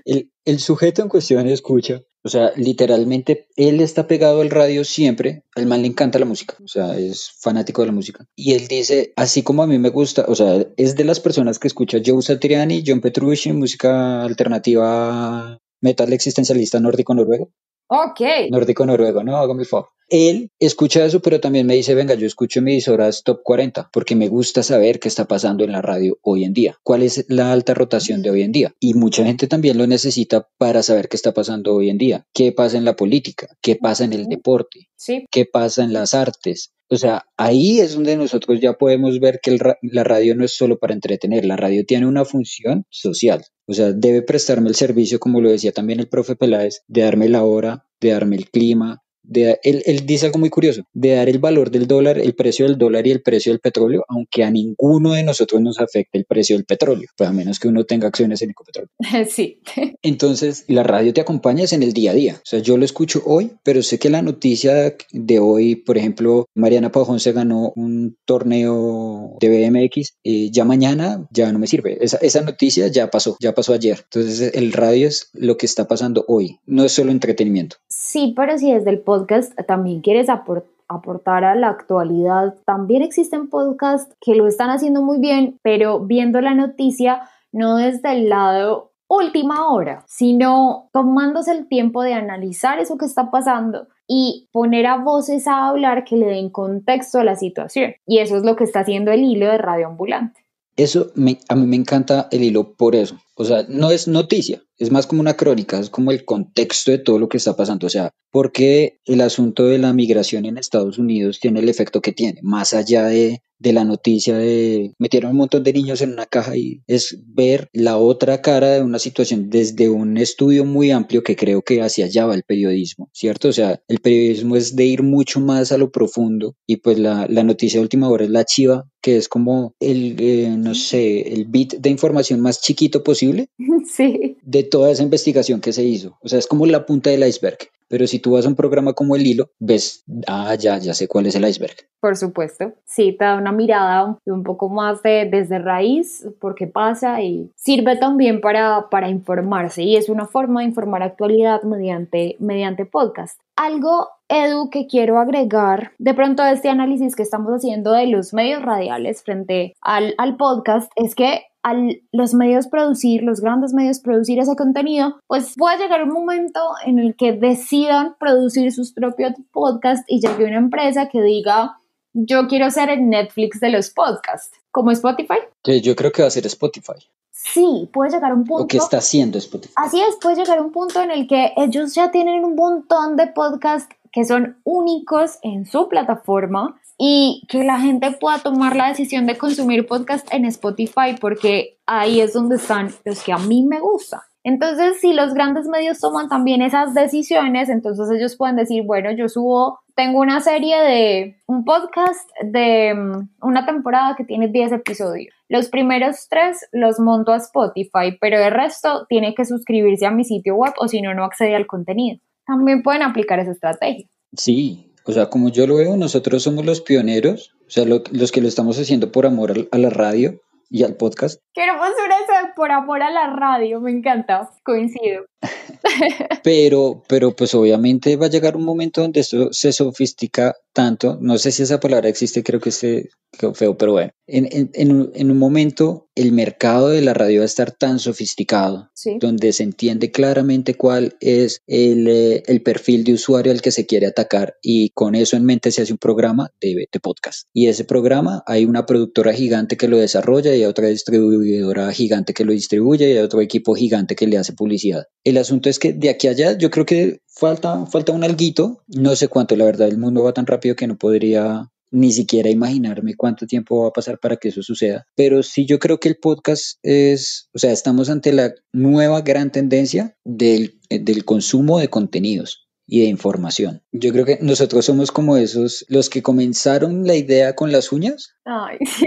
El, el sujeto en cuestión escucha. O sea, literalmente él está pegado al radio siempre. Al man le encanta la música. O sea, es fanático de la música. Y él dice, así como a mí me gusta, o sea, es de las personas que escucha Joe Satriani, John Petrucci, música alternativa, metal existencialista nórdico noruego. Ok. Nórdico noruego, no, hágame el favor. Él escucha eso, pero también me dice, venga, yo escucho emisoras top 40 porque me gusta saber qué está pasando en la radio hoy en día, cuál es la alta rotación de hoy en día. Y mucha gente también lo necesita para saber qué está pasando hoy en día, qué pasa en la política, qué pasa en el deporte, Sí. qué pasa en las artes. O sea, ahí es donde nosotros ya podemos ver que el la radio no es solo para entretener, la radio tiene una función social. O sea, debe prestarme el servicio, como lo decía también el profe Peláez, de darme la hora, de darme el clima. De, él, él dice algo muy curioso, de dar el valor del dólar, el precio del dólar y el precio del petróleo, aunque a ninguno de nosotros nos afecte el precio del petróleo, pues a menos que uno tenga acciones en Ecopetróleo. sí. Entonces, la radio te acompaña es en el día a día. O sea, yo lo escucho hoy, pero sé que la noticia de hoy, por ejemplo, Mariana Pajón se ganó un torneo de BMX, eh, ya mañana ya no me sirve. Esa, esa noticia ya pasó, ya pasó ayer. Entonces, el radio es lo que está pasando hoy, no es solo entretenimiento. Sí, pero si desde el podcast también quieres apor- aportar a la actualidad, también existen podcasts que lo están haciendo muy bien, pero viendo la noticia no desde el lado última hora, sino tomándose el tiempo de analizar eso que está pasando y poner a voces a hablar que le den contexto a la situación. Y eso es lo que está haciendo el hilo de Radio Ambulante. Eso a mí me encanta el hilo por eso. O sea, no es noticia, es más como una crónica, es como el contexto de todo lo que está pasando. O sea, porque el asunto de la migración en Estados Unidos tiene el efecto que tiene, más allá de, de la noticia de metieron un montón de niños en una caja y es ver la otra cara de una situación desde un estudio muy amplio que creo que hacia allá va el periodismo, ¿cierto? O sea, el periodismo es de ir mucho más a lo profundo y pues la, la noticia de última hora es la chiva, que es como el, eh, no sé, el bit de información más chiquito posible Sí, de toda esa investigación que se hizo. O sea, es como la punta del iceberg. Pero si tú vas a un programa como El Hilo, ves, ah, ya, ya sé cuál es el iceberg. Por supuesto, sí, te da una mirada un poco más de desde raíz, por qué pasa y sirve también para, para informarse y es una forma de informar actualidad mediante, mediante podcast. Algo, Edu, que quiero agregar de pronto a este análisis que estamos haciendo de los medios radiales frente al, al podcast es que al los medios producir, los grandes medios producir ese contenido, pues puede llegar un momento en el que decidan producir sus propios podcasts y llegue una empresa que diga, yo quiero ser el Netflix de los podcasts, como Spotify. Yo creo que va a ser Spotify. Sí, puede llegar un punto. O que está haciendo Spotify. Así es, puede llegar un punto en el que ellos ya tienen un montón de podcasts que son únicos en su plataforma y que la gente pueda tomar la decisión de consumir podcast en Spotify porque ahí es donde están los que a mí me gustan. Entonces, si los grandes medios toman también esas decisiones, entonces ellos pueden decir, bueno, yo subo, tengo una serie de un podcast de mm, una temporada que tiene 10 episodios. Los primeros tres los monto a Spotify, pero el resto tiene que suscribirse a mi sitio web o si no, no accede al contenido. También pueden aplicar esa estrategia. Sí, o sea, como yo lo veo, nosotros somos los pioneros, o sea, los que lo estamos haciendo por amor a, la radio y al podcast. Quiero poner eso por amor a la radio, me encanta, coincido. pero, pero pues obviamente va a llegar un momento donde esto se sofistica tanto, no sé si esa palabra existe, creo que esté feo, pero bueno, en, en, en, un momento el mercado de la radio va a estar tan sofisticado, donde se entiende claramente cuál es el, eh, el, perfil de usuario al que se quiere atacar y con eso en mente se hace un programa de, de podcast. Y ese programa hay una productora gigante que lo desarrolla y hay otra distribuidora gigante que lo distribuye y hay otro equipo gigante que le hace publicidad. El asunto es que de aquí a allá yo creo que falta, falta un alguito, no sé cuánto, la verdad, el mundo va tan rápido que no podría ni siquiera imaginarme cuánto tiempo va a pasar para que eso suceda. Pero sí yo creo que el podcast es, o sea, estamos ante la nueva gran tendencia del, del consumo de contenidos y de información. Yo creo que nosotros somos como esos, los que comenzaron la idea con las uñas. Ay, sí.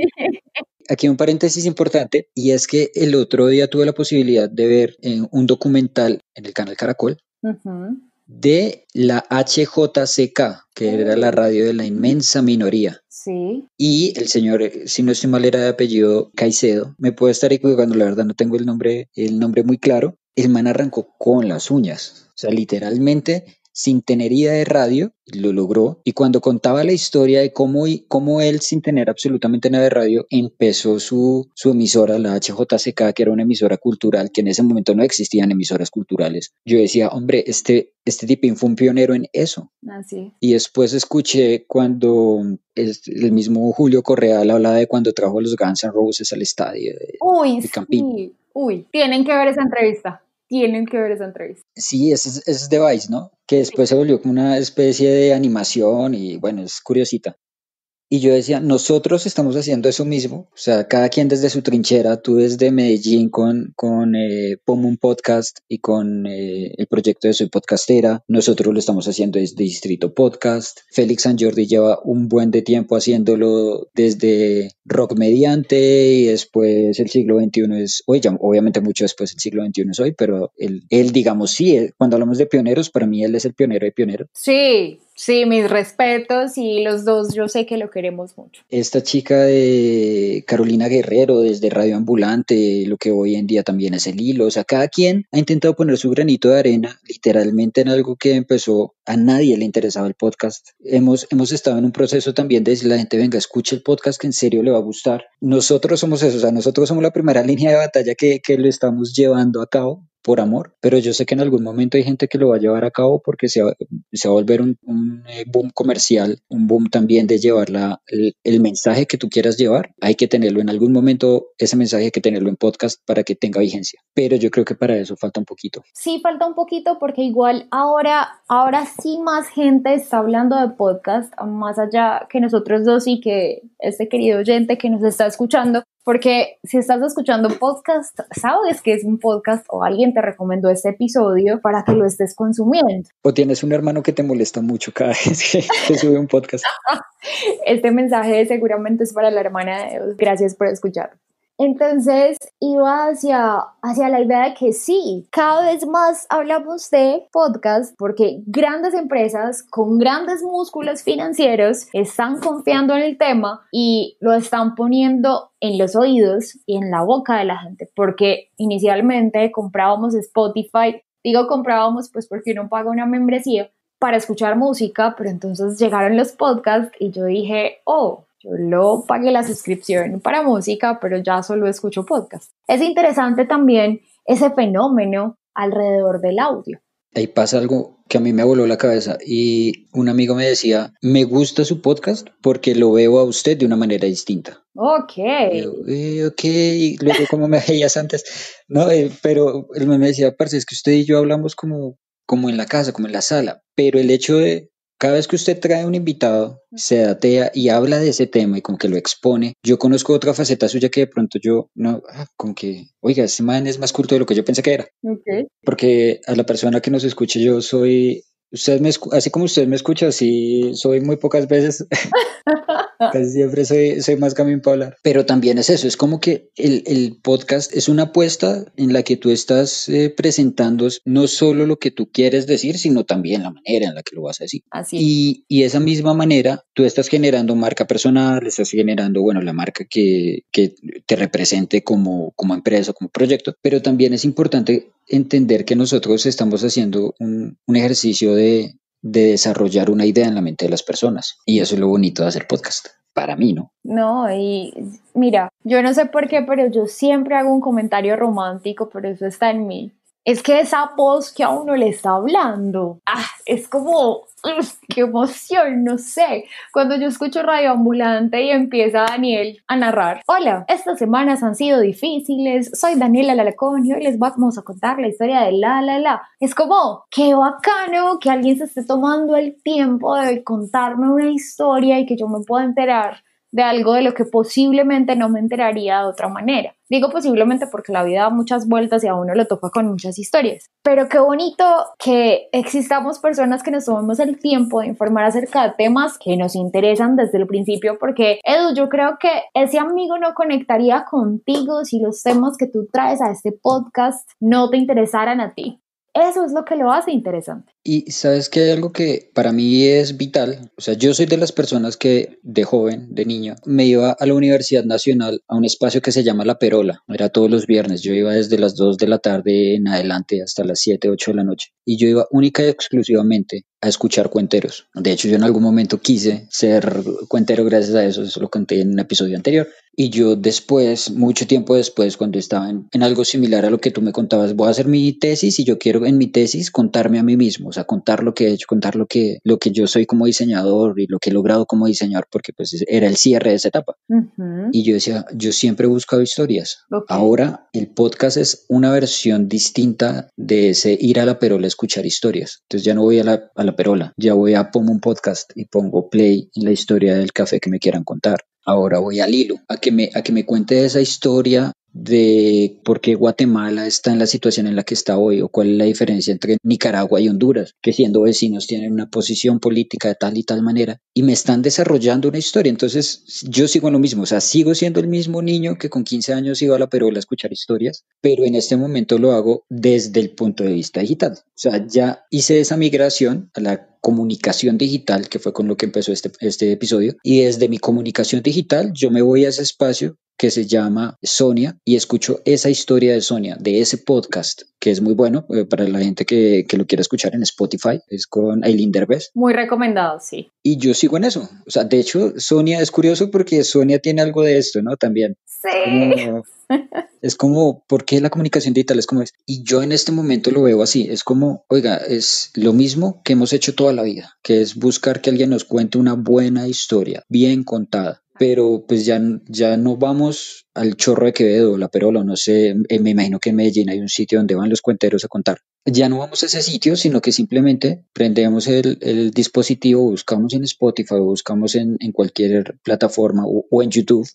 Aquí un paréntesis importante y es que el otro día tuve la posibilidad de ver eh, un documental en el canal Caracol de la HJCK, que era la radio de la inmensa minoría. Sí. Y el señor, eh, si no estoy mal, era de apellido Caicedo. Me puedo estar equivocando, la verdad no tengo el nombre, el nombre muy claro. El man arrancó con las uñas. O sea, literalmente sin tener idea de radio, lo logró. Y cuando contaba la historia de cómo, cómo él, sin tener absolutamente nada de radio, empezó su, su emisora, la HJCK, que era una emisora cultural, que en ese momento no existían emisoras culturales, yo decía, hombre, este, este tipín fue un pionero en eso. Así. Y después escuché cuando el, el, mismo Julio Correa hablaba de cuando trajo a los Guns N' Roses al estadio de, Uy, Sí. Uy, tienen que ver esa entrevista tienen que ver esa entrevista. Sí, ese es, ese es The Vice, ¿no? Que después se volvió como una especie de animación y bueno, es curiosita. Y yo decía, nosotros estamos haciendo eso mismo, o sea, cada quien desde su trinchera, tú desde Medellín con, con eh, un Podcast y con eh, el proyecto de Soy Podcastera, nosotros lo estamos haciendo desde Distrito Podcast, Félix San Jordi lleva un buen de tiempo haciéndolo desde Rock Mediante y después el siglo XXI es hoy, ya, obviamente mucho después el siglo XXI es hoy, pero él, él digamos, sí, eh, cuando hablamos de pioneros, para mí él es el pionero de pioneros. Sí, Sí, mis respetos y los dos yo sé que lo queremos mucho. Esta chica de Carolina Guerrero desde Radio Ambulante, lo que hoy en día también es el hilo, o sea, cada quien ha intentado poner su granito de arena literalmente en algo que empezó, a nadie le interesaba el podcast. Hemos, hemos estado en un proceso también de decir la gente, venga, escuche el podcast que en serio le va a gustar. Nosotros somos eso, o sea, nosotros somos la primera línea de batalla que, que lo estamos llevando a cabo por amor, pero yo sé que en algún momento hay gente que lo va a llevar a cabo porque se va, a volver un, eh, boom comercial, un boom también de llevar la, el, el, mensaje que tú quieras llevar. Hay que tenerlo en algún momento, ese mensaje hay que tenerlo en podcast para que tenga vigencia. Pero yo creo que para eso falta un poquito. Sí, falta un poquito porque igual ahora, ahora sí más gente está hablando de podcast, más allá que nosotros dos y que este querido oyente que nos está escuchando, porque si estás escuchando podcast, sabes que es un podcast o alguien te recomendó este episodio para que lo estés consumiendo. O tienes un hermano que te molesta mucho cada vez que, que sube un podcast. este mensaje seguramente es para la hermana de Dios. Gracias por escuchar. Entonces iba hacia, hacia la idea de que sí, cada vez más hablamos de podcast porque grandes empresas con grandes músculos financieros están confiando en el tema y lo están poniendo en los oídos y en la boca de la gente porque inicialmente comprábamos Spotify. Digo comprábamos pues porque uno paga una membresía para escuchar música, pero entonces llegaron los podcasts y yo dije, oh, yo lo pagué la suscripción para música, pero ya solo escucho podcast. Es interesante también ese fenómeno alrededor del audio. Ahí pasa algo que a mí me voló la cabeza y un amigo me decía, me gusta su podcast porque lo veo a usted de una manera distinta. Ok. Eh, ok, luego como me veías antes, no, eh, pero él me decía, parce, es que usted y yo hablamos como, como en la casa, como en la sala, pero el hecho de cada vez que usted trae un invitado, se datea y habla de ese tema y como que lo expone, yo conozco otra faceta suya que de pronto yo no, ah, como que, oiga, este man es más culto de lo que yo pensé que era. Okay. Porque a la persona que nos escuche yo soy Usted me, así como usted me escucha, sí, soy muy pocas veces, casi siempre soy, soy más camino para hablar. Pero también es eso, es como que el, el podcast es una apuesta en la que tú estás eh, presentando no solo lo que tú quieres decir, sino también la manera en la que lo vas a decir. Así y, y esa misma manera, tú estás generando marca personal, estás generando, bueno, la marca que, que te represente como, como empresa, como proyecto, pero también es importante entender que nosotros estamos haciendo un, un ejercicio de, de, desarrollar una idea en la mente de las personas. Y eso es lo bonito de hacer podcast. Para mí, ¿no? No, y mira, yo no sé por qué, pero yo siempre hago un comentario romántico, pero eso está en mí es que esa voz que a uno le está hablando, ah, es como, qué emoción, no sé. Cuando yo escucho Radio Ambulante y empieza Daniel a narrar, hola, estas semanas han sido difíciles, soy Daniela Lalacón y hoy les vamos a contar la historia de la, la, la. Es como, qué bacano que alguien se esté tomando el tiempo de contarme una historia y que yo me pueda enterar de algo de lo que posiblemente no me enteraría de otra manera. Digo posiblemente porque la vida da muchas vueltas y a uno lo toca con muchas historias. Pero qué bonito que existamos personas que nos tomemos el tiempo de informar acerca de temas que nos interesan desde el principio, porque Edu, yo creo que ese amigo no conectaría contigo si los temas que tú traes a este podcast no te interesaran a ti. Eso es lo que lo hace interesante. Y sabes que hay algo que para mí es vital. O sea, yo soy de las personas que de joven, de niño, me iba a la Universidad Nacional a un espacio que se llama La Perola. Era todos los viernes. Yo iba desde las 2 de la tarde en adelante hasta las 7, 8 de la noche. Y yo iba única y exclusivamente a escuchar cuenteros. De hecho, yo en algún momento quise ser cuentero gracias a eso. Eso lo conté en un episodio anterior. Y yo después, mucho tiempo después, cuando estaba en, en, algo similar a lo que tú me contabas, voy a hacer mi tesis y yo quiero en mi tesis contarme a mí mismo, o sea, contar lo que he hecho, contar lo que, lo que yo soy como diseñador y lo que he logrado como diseñador, porque pues era el cierre de esa etapa. Uh -huh. Y yo decía, yo siempre he buscado historias. Okay. Ahora el podcast es una versión distinta de ese ir a la perola a escuchar historias. Entonces ya no voy a la, a la perola, ya voy a pongo un podcast y pongo play en la historia del café que me quieran contar. Ahora voy al hilo, a que me, a que me cuente esa historia de por qué Guatemala está en la situación en la que está hoy o cuál es la diferencia entre Nicaragua y Honduras, que siendo vecinos tienen una posición política de tal y tal manera y me están desarrollando una historia. Entonces yo sigo en lo mismo, o sea, sigo siendo el mismo niño que con 15 años iba a la Perola a escuchar historias, pero en este momento lo hago desde el punto de vista digital. O sea, ya hice esa migración a la comunicación digital, que fue con lo que empezó este, este episodio, y desde mi comunicación digital yo me voy a ese espacio que se llama Sonia y escucho esa historia de Sonia, de ese podcast, que es muy bueno eh, para la gente que, que, lo quiera escuchar en Spotify, es con Aileen Derbez. Muy recomendado, sí. Y yo sigo en eso. O sea, de hecho, Sonia es curioso porque Sonia tiene algo de esto, ¿no? También. Sí. Como, es como, ¿por qué la comunicación digital es como es? Y yo en este momento lo veo así, es como, oiga, es lo mismo que hemos hecho toda la vida, que es buscar que alguien nos cuente una buena historia, bien contada pero pues ya, ya no vamos al Chorro de Quevedo, La Perola, no sé, eh, me imagino que en Medellín hay un sitio donde van los cuenteros a contar, ya no vamos a ese sitio, sino que simplemente prendemos el, dispositivo, buscamos en Spotify, buscamos en, cualquier plataforma o, en YouTube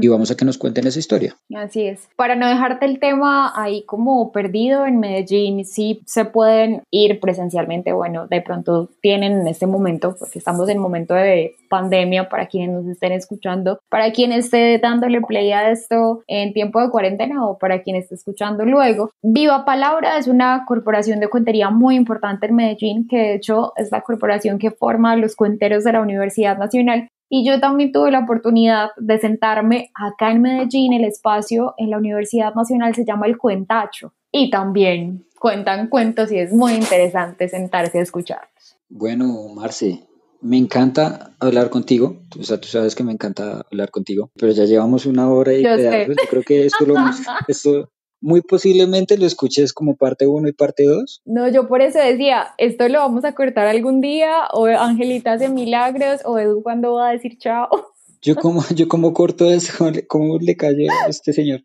y vamos a que nos cuenten esa historia. Así es. Para no dejarte el tema ahí como perdido en Medellín, sí se pueden ir presencialmente, bueno, de pronto tienen en este momento, porque estamos en momento de pandemia para quienes nos estén escuchando, para quien esté dándole play a esto en tiempo de cuarentena o para quien esté escuchando luego. Viva Palabra es una corporación de cuentería muy importante en Medellín, que de hecho es la corporación que forma los cuenteros de la Universidad Nacional y yo también tuve la oportunidad de sentarme acá en Medellín, el espacio en la Universidad Nacional se llama El Cuentacho. Y también cuentan cuentos y es muy interesante sentarse a escucharlos. Bueno, Marce, me encanta hablar contigo. O sea, tú sabes que me encanta hablar contigo, pero ya llevamos una hora y yo, yo creo que esto, lo, esto muy posiblemente lo escuches como parte 1 y parte 2. No, yo por eso decía, esto lo vamos a cortar algún día, o Angelita hace milagros, o Edu cuando va a decir chao. Yo como, yo como corto eso, ¿cómo le cayó a este señor?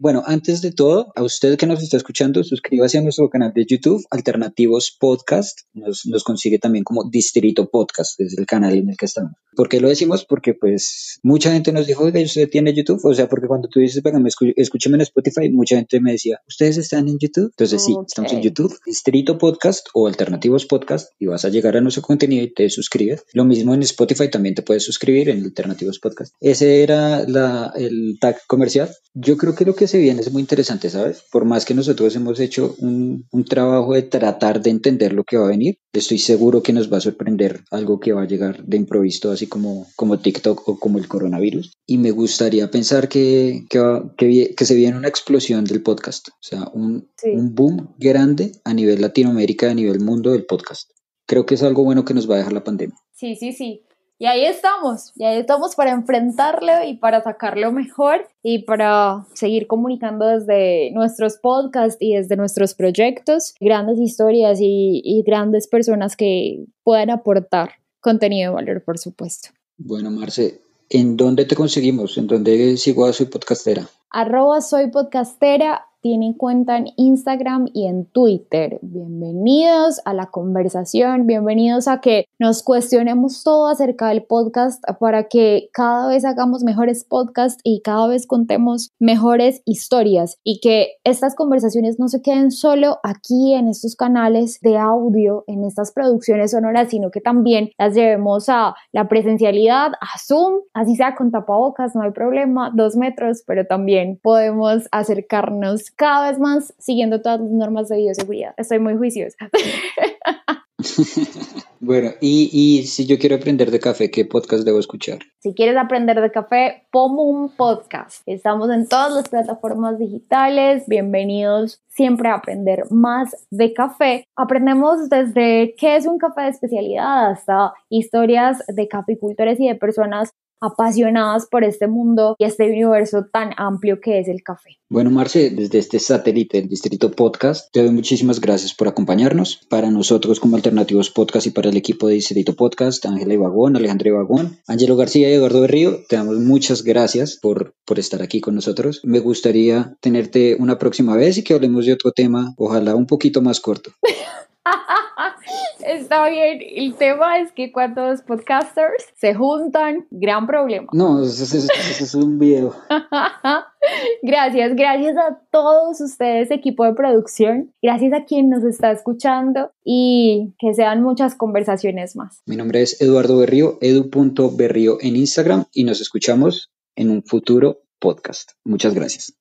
Bueno, antes de todo, a usted que nos está escuchando, suscríbase a nuestro canal de YouTube, Alternativos Podcast. Nos, nos consigue también como Distrito Podcast, es el canal en el que estamos. ¿Por qué lo decimos? Porque pues mucha gente nos dijo, que usted tiene YouTube. O sea, porque cuando tú dices, venga, escúcheme en Spotify, mucha gente me decía, ¿ustedes están en YouTube? Entonces sí, estamos en YouTube, Distrito Podcast o Alternativos Podcast y vas a llegar a nuestro contenido y te suscribes. Lo mismo en Spotify, también te puedes suscribir en Alternativos Podcast. Ese era la, el tag comercial. Yo creo que lo que se viene es muy interesante, ¿sabes? Por más que nosotros hemos hecho un, un, trabajo de tratar de entender lo que va a venir, estoy seguro que nos va a sorprender algo que va a llegar de improviso, así como, como TikTok o como el coronavirus. Y me gustaría pensar que, que, que, se viene una explosión del podcast, o sea, un, un boom grande a nivel Latinoamérica, a nivel mundo del podcast. Creo que es algo bueno que nos va a dejar la pandemia. Sí, sí, sí. Y ahí estamos, y ahí estamos para enfrentarlo y para sacarlo mejor y para seguir comunicando desde nuestros podcasts y desde nuestros proyectos grandes historias y, grandes personas que puedan aportar contenido de valor, por supuesto. Bueno, Marce, ¿en dónde te conseguimos? ¿En dónde sigo a Soy Podcastera? Arroba Soy Podcastera tienen cuenta en Instagram y en Twitter. Bienvenidos a la conversación, bienvenidos a que nos cuestionemos todo acerca del podcast para que cada vez hagamos mejores podcasts y cada vez contemos mejores historias y que estas conversaciones no se queden solo aquí en estos canales de audio, en estas producciones sonoras, sino que también las llevemos a la presencialidad, a Zoom, así sea con tapabocas, no hay problema, dos metros, pero también podemos acercarnos cada vez más siguiendo todas las normas de bioseguridad. Estoy muy juiciosa. bueno, y, y, si yo quiero aprender de café, ¿qué podcast debo escuchar? Si quieres aprender de café, pongo un podcast. Estamos en todas las plataformas digitales. Bienvenidos siempre a aprender más de café. Aprendemos desde qué es un café de especialidad hasta historias de caficultores y de personas apasionadas por este mundo y este universo tan amplio que es el café. Bueno, Marce, desde este satélite del Distrito Podcast, te doy muchísimas gracias por acompañarnos. Para nosotros como Alternativos Podcast y para el equipo de Distrito Podcast, Ángela Ibagón, Alejandro Ibagón, Angelo García y Eduardo Berrío, te damos muchas gracias por, por estar aquí con nosotros. Me gustaría tenerte una próxima vez y que hablemos de otro tema, ojalá un poquito más corto. Está bien. El tema es que cuando los podcasters se juntan, gran problema. No, eso, es un video. gracias, gracias a todos ustedes, equipo de producción. Gracias a quien nos está escuchando y que sean muchas conversaciones más. Mi nombre es Eduardo Berrío, edu.berrío en Instagram y nos escuchamos en un futuro podcast. Muchas gracias.